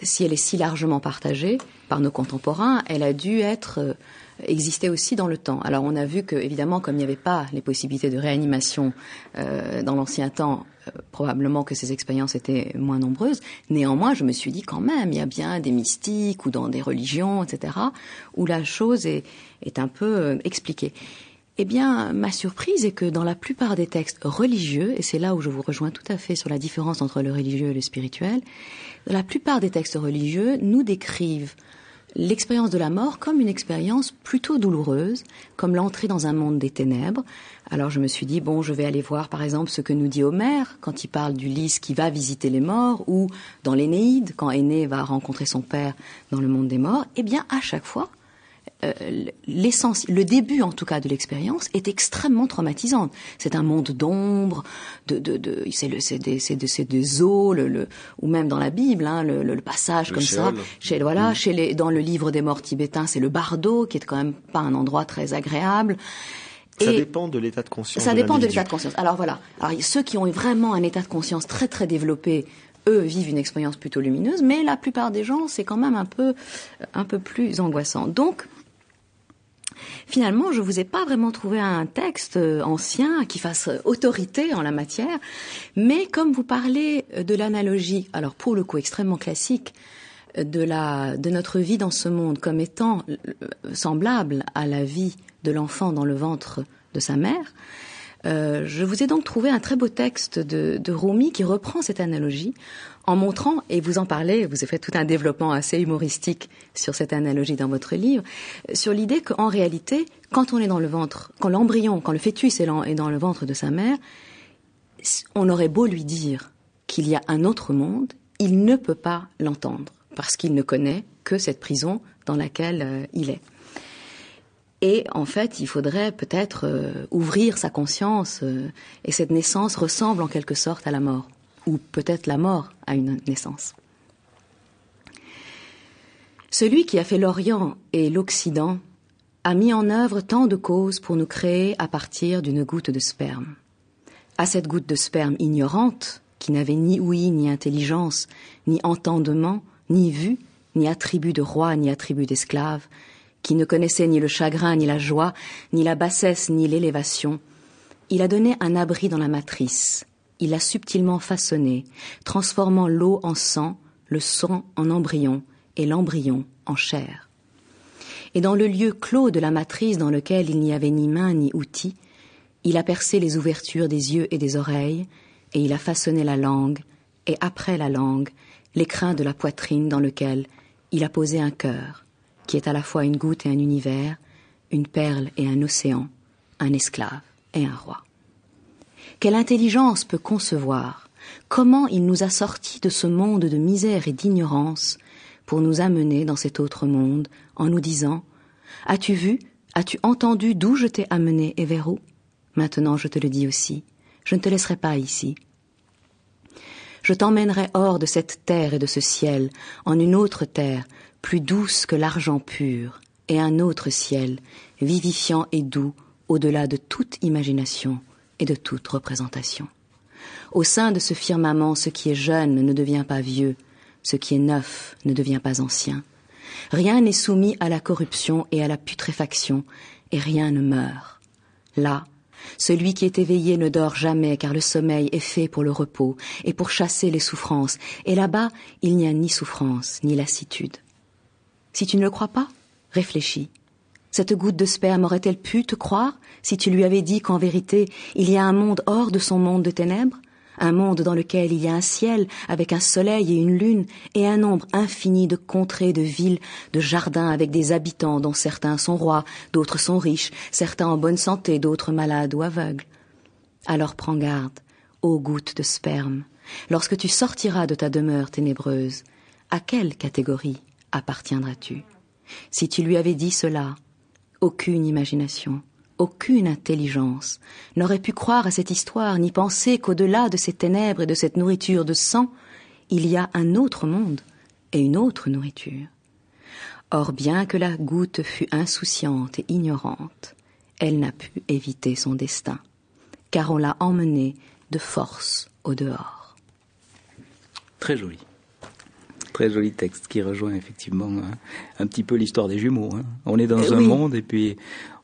si elle est si largement partagée par nos contemporains, elle a dû être euh, exister aussi dans le temps. Alors on a vu que évidemment, comme il n'y avait pas les possibilités de réanimation euh, dans l'ancien temps, euh, probablement que ces expériences étaient moins nombreuses. Néanmoins, je me suis dit quand même, il y a bien des mystiques ou dans des religions, etc., où la chose est, est un peu euh, expliquée. Eh bien, ma surprise est que dans la plupart des textes religieux, et c'est là où je vous rejoins tout à fait sur la différence entre le religieux et le spirituel, la plupart des textes religieux nous décrivent l'expérience de la mort comme une expérience plutôt douloureuse, comme l'entrée dans un monde des ténèbres. Alors je me suis dit, bon, je vais aller voir par exemple ce que nous dit Homère quand il parle d'Ulysse qui va visiter les morts, ou dans l'Énéide, quand Aîné va rencontrer son père dans le monde des morts. Eh bien, à chaque fois, l'essence, le début en tout cas de l'expérience est extrêmement traumatisante. C'est un monde d'ombre, de, de, de, c'est le, c'est des, c'est des, c'est des eaux, le, le, ou même dans la Bible, hein, le, passage comme ça. Chez, voilà, chez les, dans le livre des morts tibétains, c'est le bardo qui est quand même pas un endroit très agréable. Ça Et- dépend de l'état de conscience. Ça dépend de l'état de conscience. Alors voilà. Alors ceux qui ont vraiment un état de conscience très très développé, eux vivent une expérience plutôt lumineuse, mais la plupart des gens, c'est quand même un peu un peu plus angoissant. Donc finalement, je vous ai pas vraiment trouvé un texte euh, ancien qui fasse euh, autorité en la matière, mais comme vous parlez euh, de l'analogie, alors pour le coup extrêmement classique, de la de notre vie dans ce monde comme étant semblable à la vie de l'enfant dans le ventre de sa mère, je vous ai donc trouvé un très beau texte de, de Rumi qui reprend cette analogie en montrant, et vous en parlez, vous avez fait tout un développement assez humoristique sur cette analogie dans votre livre, euh, sur l'idée qu'en réalité, quand on est dans le ventre, quand l'embryon, quand le fœtus est dans- le ventre de sa mère, on aurait beau lui dire qu'il y a un autre monde, il ne peut pas l'entendre parce qu'il ne connaît que cette prison dans laquelle euh, il est. Et en fait, il faudrait peut-être euh, ouvrir sa conscience et cette naissance ressemble en quelque sorte à la mort ou peut-être la mort à une naissance. Celui qui a fait l'Orient et l'Occident a mis en œuvre tant de causes pour nous créer à partir d'une goutte de sperme à cette goutte de sperme ignorante, qui n'avait ni ouïe, ni intelligence, ni entendement, ni vue, ni attribut de roi, ni attribut d'esclave, qui ne connaissait ni le chagrin, ni la joie, ni la bassesse, ni l'élévation, il a donné un abri dans la matrice, il l'a subtilement façonné, transformant l'eau en sang, le sang en embryon, et l'embryon en chair. Et dans le lieu clos de la matrice dans lequel il n'y avait ni main ni outil, il a percé les ouvertures des yeux et des oreilles, et il a façonné la langue, et après la langue, l'écrin de la poitrine dans lequel il a posé un cœur, qui est à la fois une goutte et un univers, une perle et un océan, un esclave et un roi. Quelle intelligence peut concevoir. Comment il nous a sortis de ce monde de misère et d'ignorance pour nous amener dans cet autre monde en nous disant As-tu vu, as-tu entendu d'où je t'ai amené et vers où? Maintenant je te le dis aussi, je ne te laisserai pas ici. Je t'emmènerai hors de cette terre et de ce ciel, en une autre terre, plus douce que l'argent pur, et un autre ciel, vivifiant et doux, au-delà de toute imagination de toute représentation. Au sein de ce firmament, ce qui est jeune ne devient pas vieux, ce qui est neuf ne devient pas ancien. Rien n'est soumis à la corruption et à la putréfaction, et rien ne meurt. Là, celui qui est éveillé ne dort jamais, car le sommeil est fait pour le repos et pour chasser les souffrances, et là-bas il n'y a ni souffrance ni lassitude. Si tu ne le crois pas, réfléchis. Cette goutte de sperme aurait-elle pu te croire si tu lui avais dit qu'en vérité il y a un monde hors de son monde de ténèbres un monde dans lequel il y a un ciel avec un soleil et une lune, et un nombre infini de contrées, de villes, de jardins avec des habitants dont certains sont rois, d'autres sont riches, certains en bonne santé, d'autres malades ou aveugles. Alors prends garde, ô goutte de sperme, lorsque tu sortiras de ta demeure ténébreuse, à quelle catégorie appartiendras-tu? Si tu lui avais dit cela, aucune imagination, aucune intelligence n'aurait pu croire à cette histoire ni penser qu'au-delà de ces ténèbres et de cette nourriture de sang, il y a un autre monde et une autre nourriture. Or bien que la goutte fût insouciante et ignorante, elle n'a pu éviter son destin, car on l'a emmenée de force au dehors. Très joli. Très joli texte qui rejoint effectivement hein, un petit peu l'histoire des jumeaux. hein. On est dans Euh, un oui. monde et puis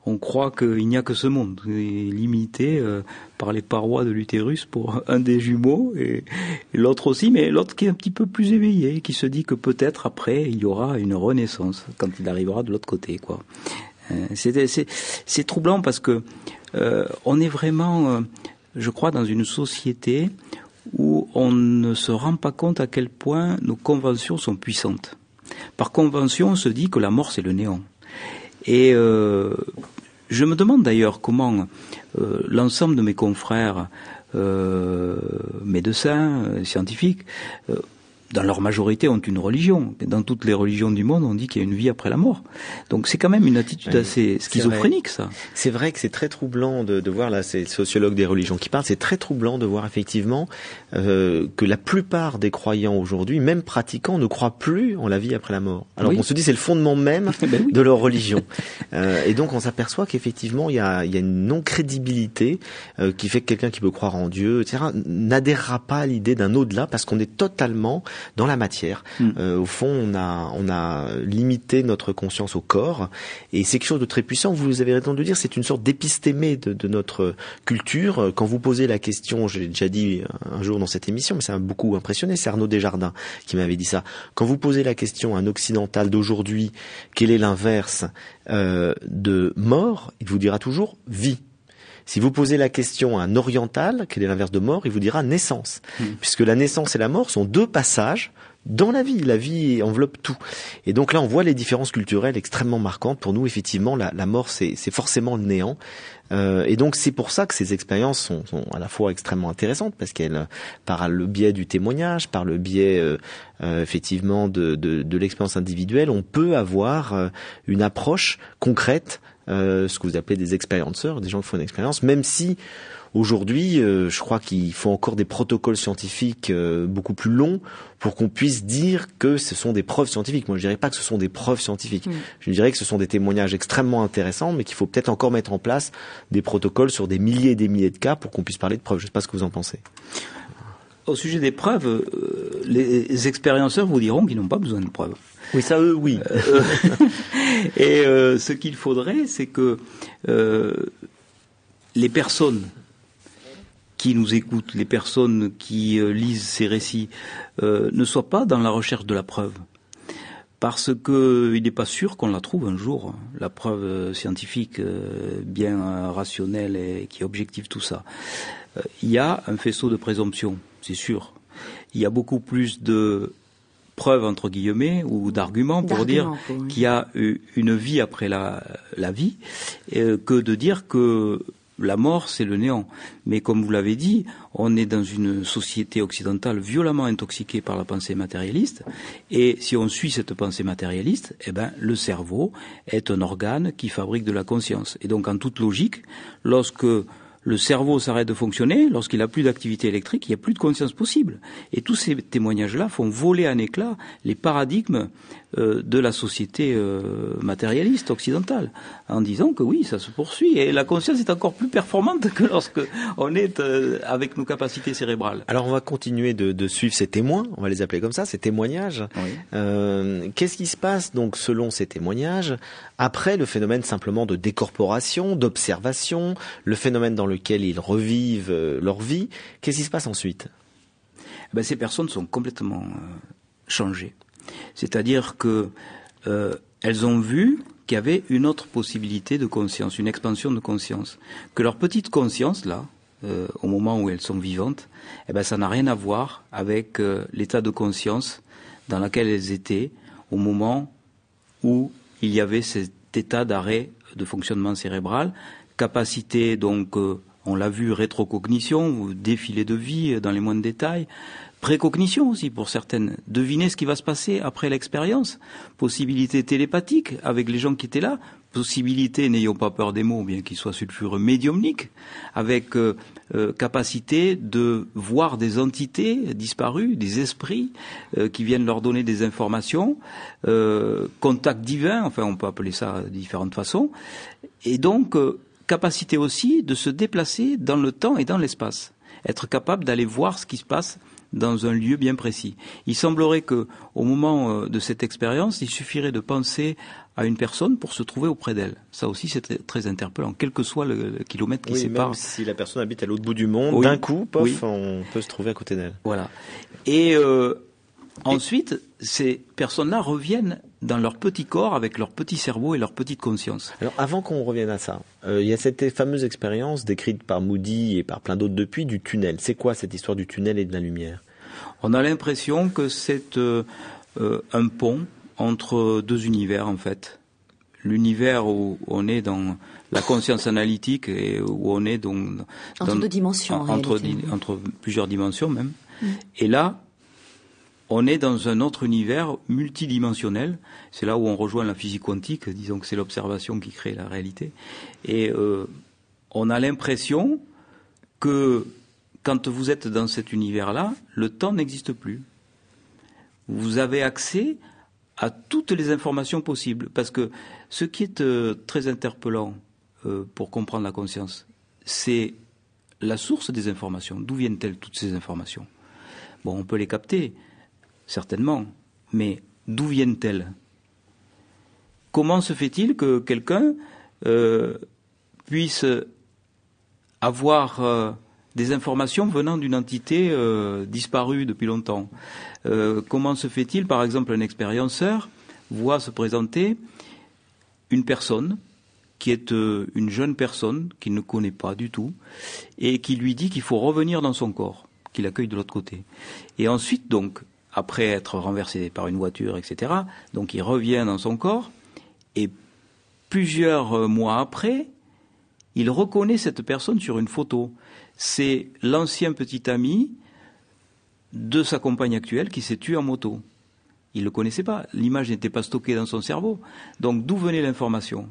on croit qu'il n'y a que ce monde, limité euh, par les parois de l'utérus pour un des jumeaux et, et l'autre aussi, mais l'autre qui est un petit peu plus éveillé, qui se dit que peut-être après il y aura une renaissance quand il arrivera de l'autre côté, quoi. Euh, C'est troublant parce que euh, on est vraiment, je crois, dans une société où on ne se rend pas compte à quel point nos conventions sont puissantes. Par convention, on se dit que la mort c'est le néant. Et euh, je me demande d'ailleurs comment euh, l'ensemble de mes confrères euh, médecins, scientifiques, dans leur majorité, ont une religion. Dans toutes les religions du monde, on dit qu'il y a une vie après la mort. Donc c'est quand même une attitude Oui, assez schizophrénique, ça. C'est vrai que c'est très troublant de, de voir, là c'est le sociologue des religions qui parle, c'est très troublant de voir effectivement euh, que la plupart des croyants aujourd'hui, même pratiquants, ne croient plus en la vie après la mort. Alors Oui. qu'on se dit c'est le fondement même Ben oui. de leur religion. Euh, et donc on s'aperçoit qu'effectivement il y a, y a une non-crédibilité euh, qui fait que quelqu'un qui peut croire en Dieu, etc., n'adhérera pas à l'idée d'un au-delà parce qu'on est totalement dans la matière. Mm. Euh, au fond, on a, on a limité notre conscience au corps et c'est quelque chose de très puissant. Vous avez raison de le dire, c'est une sorte d'épistémé de, de notre culture. Quand vous posez la question, j'ai déjà dit un jour dans cette émission, mais ça m'a beaucoup impressionné, c'est Arnaud Desjardins qui m'avait dit ça. Quand vous posez la question à un occidental d'aujourd'hui, quel est l'inverse euh, de mort, il vous dira toujours vie. Si vous posez la question à un oriental, quel est l'inverse de mort, il vous dira naissance. Puisque la naissance et la mort sont deux passages dans la vie. La vie enveloppe tout. Et donc là, on voit les différences culturelles extrêmement marquantes. Pour nous, effectivement, la, la mort, c'est forcément le néant. Euh, et donc c'est pour ça que ces expériences sont, sont à la fois extrêmement intéressantes parce qu'elles, par le biais du témoignage, par le biais euh, euh, effectivement de, de, de l'expérience individuelle, on peut avoir euh, une approche concrète, euh, ce que vous appelez des expérienceurs, des gens qui font une expérience, même si Aujourd'hui, euh, je crois qu'il faut encore des protocoles scientifiques euh, beaucoup plus longs pour qu'on puisse dire que ce sont des preuves scientifiques. Moi, je dirais pas que ce sont des preuves scientifiques. Mm. Je dirais que ce sont des témoignages extrêmement intéressants, mais qu'il faut peut-être encore mettre en place des protocoles sur des milliers et des milliers de cas pour qu'on puisse parler de preuves. Je sais pas ce que vous en pensez. Au sujet des preuves, les expérienceurs vous diront qu'ils n'ont pas besoin de preuves. Oui, ça, eux, oui. Euh, et euh, ce qu'il faudrait, c'est que euh, les personnes qui nous écoutent, les personnes qui euh, lisent ces récits, euh, ne soient pas dans la recherche de la preuve. Parce que il n'est pas sûr qu'on la trouve un jour, la preuve scientifique bien rationnelle et qui objective tout ça. Il y a un faisceau de présomption, c'est sûr. Il y a beaucoup plus de preuves entre guillemets ou d'arguments pour dire oui. qu'il y a une vie après la, la vie euh, que de dire que la mort c'est le néant. Mais comme vous l'avez dit, on est dans une société occidentale violemment intoxiquée par la pensée matérialiste et si on suit cette pensée matérialiste, eh ben le cerveau est un organe qui fabrique de la conscience. Et donc en toute logique, lorsque le cerveau s'arrête de fonctionner, lorsqu'il a plus d'activité électrique, il n'y a plus de conscience possible. Et tous ces témoignages-là font voler en éclat les paradigmes de la société euh, matérialiste occidentale, en disant que oui, ça se poursuit. Et la conscience est encore plus performante que lorsque on est euh, avec nos capacités cérébrales. Alors, on va continuer de, de suivre ces témoins, on va les appeler comme ça, ces témoignages. Oui. Euh, Qu'est-ce qui se passe donc selon ces témoignages après le phénomène simplement de décorporation, d'observation, le phénomène dans lequel ils revivent euh, leur vie Qu'est-ce qui se passe ensuite? Ben, ces personnes sont complètement euh, changées. C'est-à-dire que euh, elles ont vu qu'il y avait une autre possibilité de conscience, une expansion de conscience, que leur petite conscience là, euh, au moment où elles sont vivantes, eh ben ça n'a rien à voir avec euh, l'état de conscience dans lequel elles étaient au moment où il y avait cet état d'arrêt de fonctionnement cérébral, capacité donc, euh, on l'a vu, rétrocognition, défilé de vie dans les moindres détails, précognition aussi pour certaines, deviner ce qui va se passer après l'expérience, possibilité télépathique avec les gens qui étaient là, possibilité, n'ayons pas peur des mots, bien qu'ils soient sulfureux, médiumnique, avec euh, euh, capacité de voir des entités disparues, des esprits euh, qui viennent leur donner des informations, contact divin, enfin on peut appeler ça de différentes façons, et donc capacité aussi de se déplacer dans le temps et dans l'espace, être capable d'aller voir ce qui se passe dans un lieu bien précis. Il semblerait que, au moment euh, de cette expérience, il suffirait de penser à une personne pour se trouver auprès d'elle. Ça aussi, c'est très, très interpellant, quel que soit le, le kilomètre qui Oui, sépare. même si la personne habite à l'autre bout du monde, Oui. d'un coup, pof, Oui. on peut se trouver à côté d'elle. Voilà. Et euh, ensuite, ces personnes-là reviennent dans leur petit corps avec leur petit cerveau et leur petite conscience. Alors avant qu'on revienne à ça, euh, il y a cette fameuse expérience décrite par Moody et par plein d'autres depuis du tunnel. C'est quoi cette histoire du tunnel et de la lumière? On a l'impression que c'est euh, euh, un pont entre deux univers en fait. L'univers où on est dans la conscience analytique et où on est donc Entre dans- deux dimensions, en entre, di- entre plusieurs dimensions même. Et là, on est dans un autre univers multidimensionnel. C'est là où on rejoint la physique quantique, disons que c'est l'observation qui crée la réalité. Et euh, on a l'impression que quand vous êtes dans cet univers-là, le temps n'existe plus. Vous avez accès à toutes les informations possibles. Parce que ce qui est euh, très interpellant euh, pour comprendre la conscience, c'est la source des informations. D'où viennent-elles toutes ces informations? Bon, on peut les capter, certainement, mais d'où viennent-elles? Comment se fait-il que quelqu'un euh, puisse avoir euh, des informations venant d'une entité euh, disparue depuis longtemps? Comment se fait-il, par exemple, un expérienceur voit se présenter une personne qui est une jeune personne qu'il ne connaît pas du tout et qui lui dit qu'il faut revenir dans son corps, qu'il accueille de l'autre côté? Et ensuite, donc, après être renversé par une voiture, etc., donc il revient dans son corps et plusieurs mois après, il reconnaît cette personne sur une photo. C'est l'ancien petit ami de sa compagne actuelle qui s'est tué en moto. Il ne le connaissait pas. L'image n'était pas stockée dans son cerveau. Donc d'où venait l'information?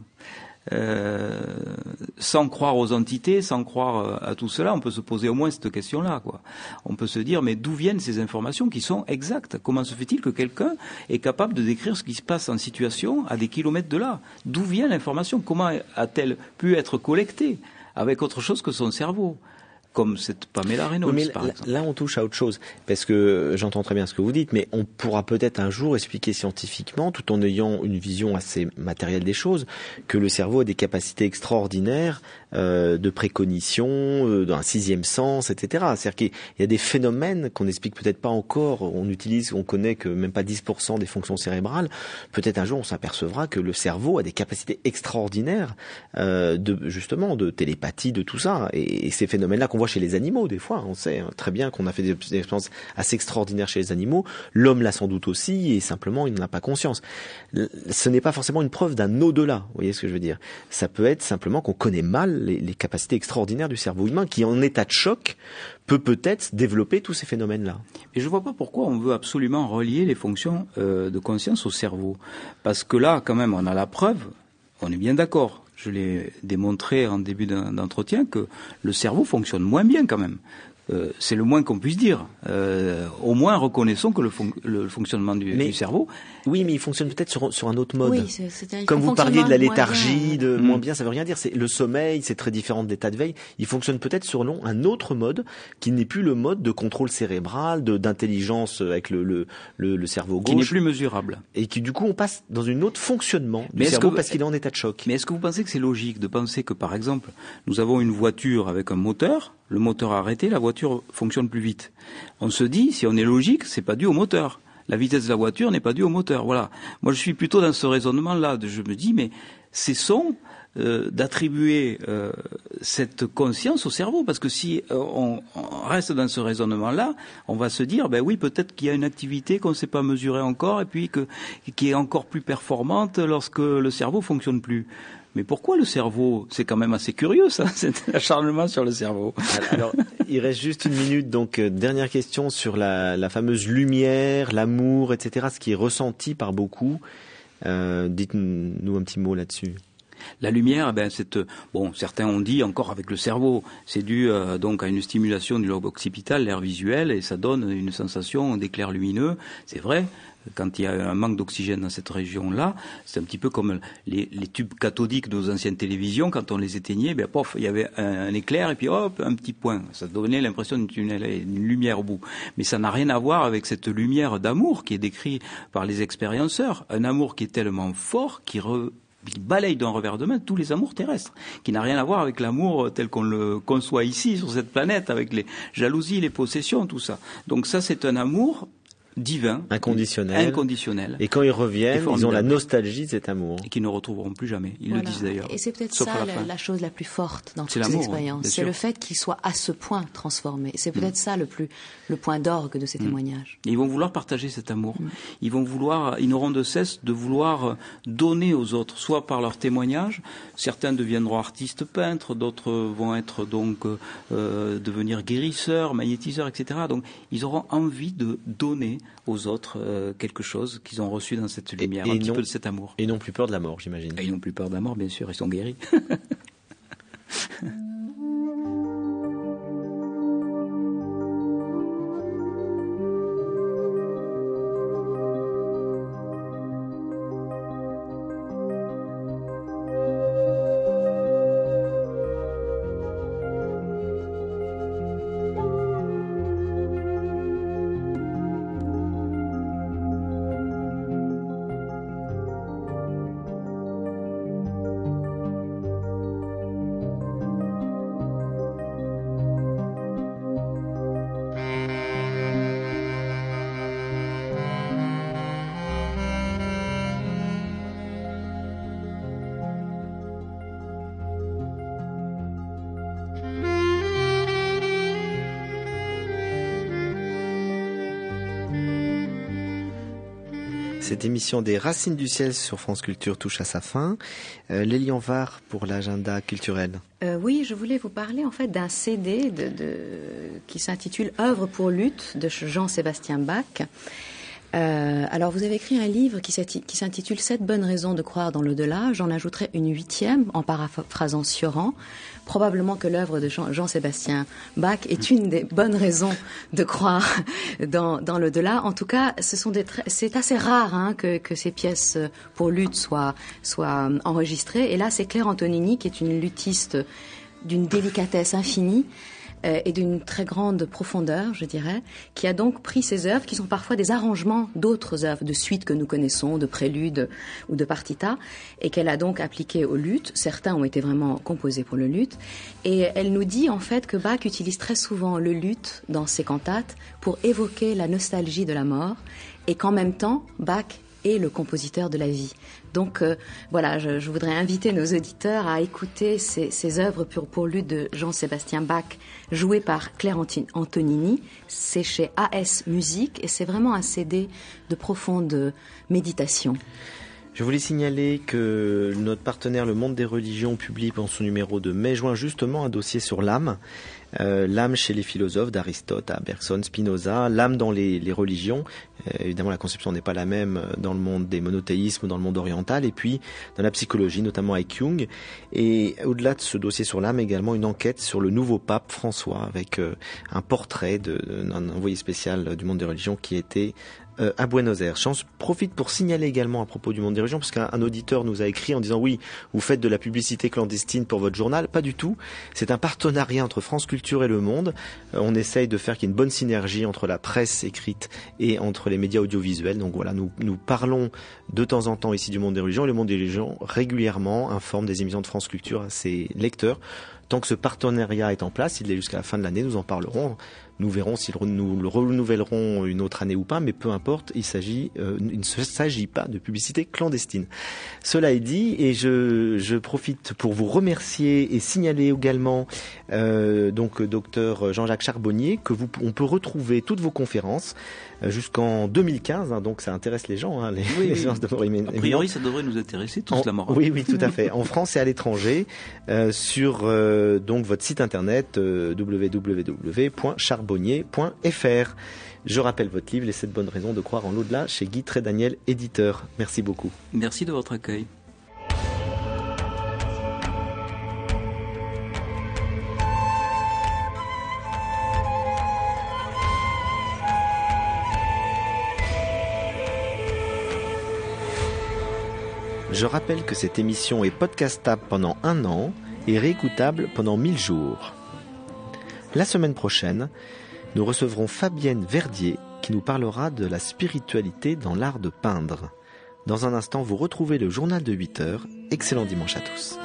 Euh, sans croire aux entités, sans croire euh, à tout cela, on peut se poser au moins cette question-là. Quoi. On peut se dire, mais d'où viennent ces informations qui sont exactes? Comment se fait-il que quelqu'un est capable de décrire ce qui se passe en situation à des kilomètres de là? D'où vient l'information? Comment a-t-elle pu être collectée avec autre chose que son cerveau? Comme cette Pamela Reynolds, par là, exemple. là, on touche à autre chose, parce que j'entends très bien ce que vous dites, mais on pourra peut-être un jour expliquer scientifiquement, tout en ayant une vision assez matérielle des choses, que le cerveau a des capacités extraordinaires euh, de précognition, euh, d'un sixième sens, etc. C'est-à-dire qu'il y a des phénomènes qu'on n'explique peut-être pas encore. On utilise, on connaît que même pas 10% des fonctions cérébrales. Peut-être un jour, on s'apercevra que le cerveau a des capacités extraordinaires euh, de justement de télépathie, de tout ça. Et, ces phénomènes-là qu'on voit chez les animaux, des fois, on sait hein, très bien qu'on a fait des, des expériences assez extraordinaires chez les animaux. L'homme l'a sans doute aussi, et simplement, il n'en a pas conscience. Ce n'est pas forcément une preuve d'un au-delà. Vous voyez ce que je veux dire Ça peut être simplement qu'on connaît mal les, les capacités extraordinaires du cerveau humain, qui en état de choc peut peut-être développer tous ces phénomènes-là. Et je ne vois pas pourquoi on veut absolument relier les fonctions euh, de conscience au cerveau. Parce que là, quand même, on a la preuve, on est bien d'accord. Je l'ai démontré en début d'un- d'entretien que le cerveau fonctionne moins bien quand même. Euh, c'est le moins qu'on puisse dire. Euh, au moins, reconnaissons que le, fon- le fonctionnement du, Mais- du cerveau Oui, mais il fonctionne peut-être sur, sur un autre mode. Oui, Comme vous parliez de la léthargie, bien. de Mm. moins bien, ça veut rien dire. C'est le sommeil, c'est très différent de l'état de veille. Il fonctionne peut-être selon un autre mode qui n'est plus le mode de contrôle cérébral, de d'intelligence avec le, le, le, le cerveau qui n'est gauche, plus mesurable. et qui du coup on passe dans une autre fonctionnement du Mais est-ce cerveau que- parce qu'il est en état de choc. Mais est-ce que vous pensez que c'est logique de penser que, par exemple, nous avons une voiture avec un moteur, le moteur arrêté, la voiture fonctionne plus vite? On se dit, si on est logique, c'est pas dû au moteur. La vitesse de la voiture n'est pas due au moteur. Voilà. Moi, je suis plutôt dans ce raisonnement-là. Je me dis, mais cessons euh, d'attribuer euh, cette conscience au cerveau, parce que si euh, on, reste dans ce raisonnement-là, on va se dire, ben oui, peut-être qu'il y a une activité qu'on ne sait pas mesurer encore, et puis qui est encore plus performante lorsque le cerveau fonctionne plus. Mais pourquoi le cerveau? C'est quand même assez curieux, ça, cet acharnement sur le cerveau. Alors, il reste juste une minute, donc euh, dernière question sur la, fameuse lumière, l'amour, etc. Ce qui est ressenti par beaucoup. Euh, Dites-nous un petit mot là-dessus. La lumière, eh ben, c'est euh, bon. Certains ont dit encore avec le cerveau, c'est dû euh, donc à une stimulation du lobe occipital, l'air visuel, et ça donne une sensation d'éclair lumineux. C'est vrai. Quand il y a un manque d'oxygène dans cette région-là, c'est un petit peu comme les, tubes cathodiques de nos anciennes télévisions. Quand on les éteignait, ben, pof, il y avait un, éclair et puis hop, un petit point. Ça donnait l'impression d'une lumière au bout. Mais ça n'a rien à voir avec cette lumière d'amour qui est décrite par les expérienceurs. Un amour qui est tellement fort, qui re- qui balaye d'un revers de main tous les amours terrestres, qui n'a rien à voir avec l'amour tel qu'on le conçoit ici sur cette planète, avec les jalousies, les possessions, tout ça. Donc ça, c'est un amour divin, Inconditionnel. inconditionnel, Et quand ils reviennent, ils ont la nostalgie de cet amour. et qui ne retrouveront plus jamais. Ils Voilà. le disent d'ailleurs. Et c'est peut-être ça la la, fin. la chose la plus forte dans toutes ces l'amour, expériences. C'est. Mm. le fait qu'il soit à ce point transformé. C'est peut-être ça le plus le point d'orgue de ces témoignages. Ils vont vouloir partager cet amour. Ils vont vouloir, ils n'auront de cesse de vouloir donner aux autres, soit par leur témoignage. Certains deviendront artistes peintres, d'autres vont être donc euh, devenir guérisseurs, magnétiseurs, etc. Donc ils auront envie de donner aux autres euh, quelque chose qu'ils ont reçu dans cette lumière, et un petit peu de cet amour. Et non plus peur de la mort, j'imagine. Et ils n'ont plus peur de la mort, bien sûr, ils sont guéris. Cette émission des Racines du ciel sur France Culture touche à sa fin. Euh, Lélie Anvar pour l'agenda culturel. Euh, oui, je voulais vous parler en fait d'un CD qui s'intitule Œuvre pour lutte de Jean-Sébastien Bach. Euh, alors, vous avez écrit un livre qui s'intitule Sept bonnes raisons de croire dans l'au-delà. J'en ajouterai une huitième en paraphrasant Sioran. Probablement que l'œuvre de Jean- Jean-Sébastien Bach est une des bonnes raisons de croire dans, dans l'au-delà. En tout cas, ce c'est assez rare hein, que, ces pièces pour lutte soient, enregistrées. Et là, c'est Claire Antonini, qui est une luthiste d'une délicatesse infinie euh, et d'une très grande profondeur, je dirais, qui a donc pris ces œuvres, qui sont parfois des arrangements d'autres œuvres, de suites que nous connaissons, de préludes ou de partitas, et qu'elle a donc appliquées au luth. Certains ont été vraiment composés pour le luth. Et elle nous dit en fait que Bach utilise très souvent le luth dans ses cantates pour évoquer la nostalgie de la mort, et qu'en même temps, Bach est le compositeur de la vie. Donc euh, voilà, je, voudrais inviter nos auditeurs à écouter ces, œuvres pour, pour de Jean-Sébastien Bach, jouées par Claire Antonini. C'est chez AS Musique et c'est vraiment un CD de profonde méditation. Je voulais signaler que notre partenaire Le Monde des Religions publie dans son numéro de mai-juin justement un dossier sur l'âme. Euh, l'âme chez les philosophes d'Aristote à Bergson, Spinoza, l'âme dans les, religions. Euh, évidemment, la conception n'est pas la même dans le monde des monothéismes, dans le monde oriental, et puis dans la psychologie, notamment avec Jung. Et au-delà de ce dossier sur l'âme, également une enquête sur le nouveau pape François, avec euh, un portrait d'un envoyé spécial du monde des religions qui était euh, à Buenos Aires. J'en profite pour signaler également à propos du monde des religions, parce qu'un un auditeur nous a écrit en disant oui, vous faites de la publicité clandestine pour votre journal. Pas du tout. C'est un partenariat entre France Culture et Le Monde. Euh, on essaye de faire qu'il y ait une bonne synergie entre la presse écrite et entre les médias audiovisuels. Donc voilà, nous, parlons de temps en temps ici du monde des religions le monde des religions régulièrement informe des émissions de France Culture à ses lecteurs. Tant que ce partenariat est en place, il est jusqu'à la fin de l'année, nous en parlerons. Nous verrons si nous le renouvellerons une autre année ou pas, mais peu importe, il s'agit, euh, il ne s'agit pas de publicité clandestine. Cela est dit, et je, je profite pour vous remercier et signaler également, euh, donc, docteur Jean-Jacques Charbonnier, que vous, on peut retrouver toutes vos conférences euh, jusqu'en 2015, hein, donc ça intéresse les gens, hein, les, Oui, les oui. gens de A priori, ça devrait nous intéresser tous en- la mort. Oui, oui, tout à fait. En France et à l'étranger, euh, sur euh, donc votre site internet euh, www.charbonnier.fr. Je rappelle votre livre Les 7 bonnes raisons de croire en l'au-delà chez Guy Trédaniel, éditeur. Merci beaucoup. Merci de votre accueil. Je rappelle que cette émission est podcastable pendant un an et réécoutable pendant 1000 jours. La semaine prochaine, nous recevrons Fabienne Verdier qui nous parlera de la spiritualité dans l'art de peindre. Dans un instant, vous retrouvez le journal de 8 heures. Excellent dimanche à tous.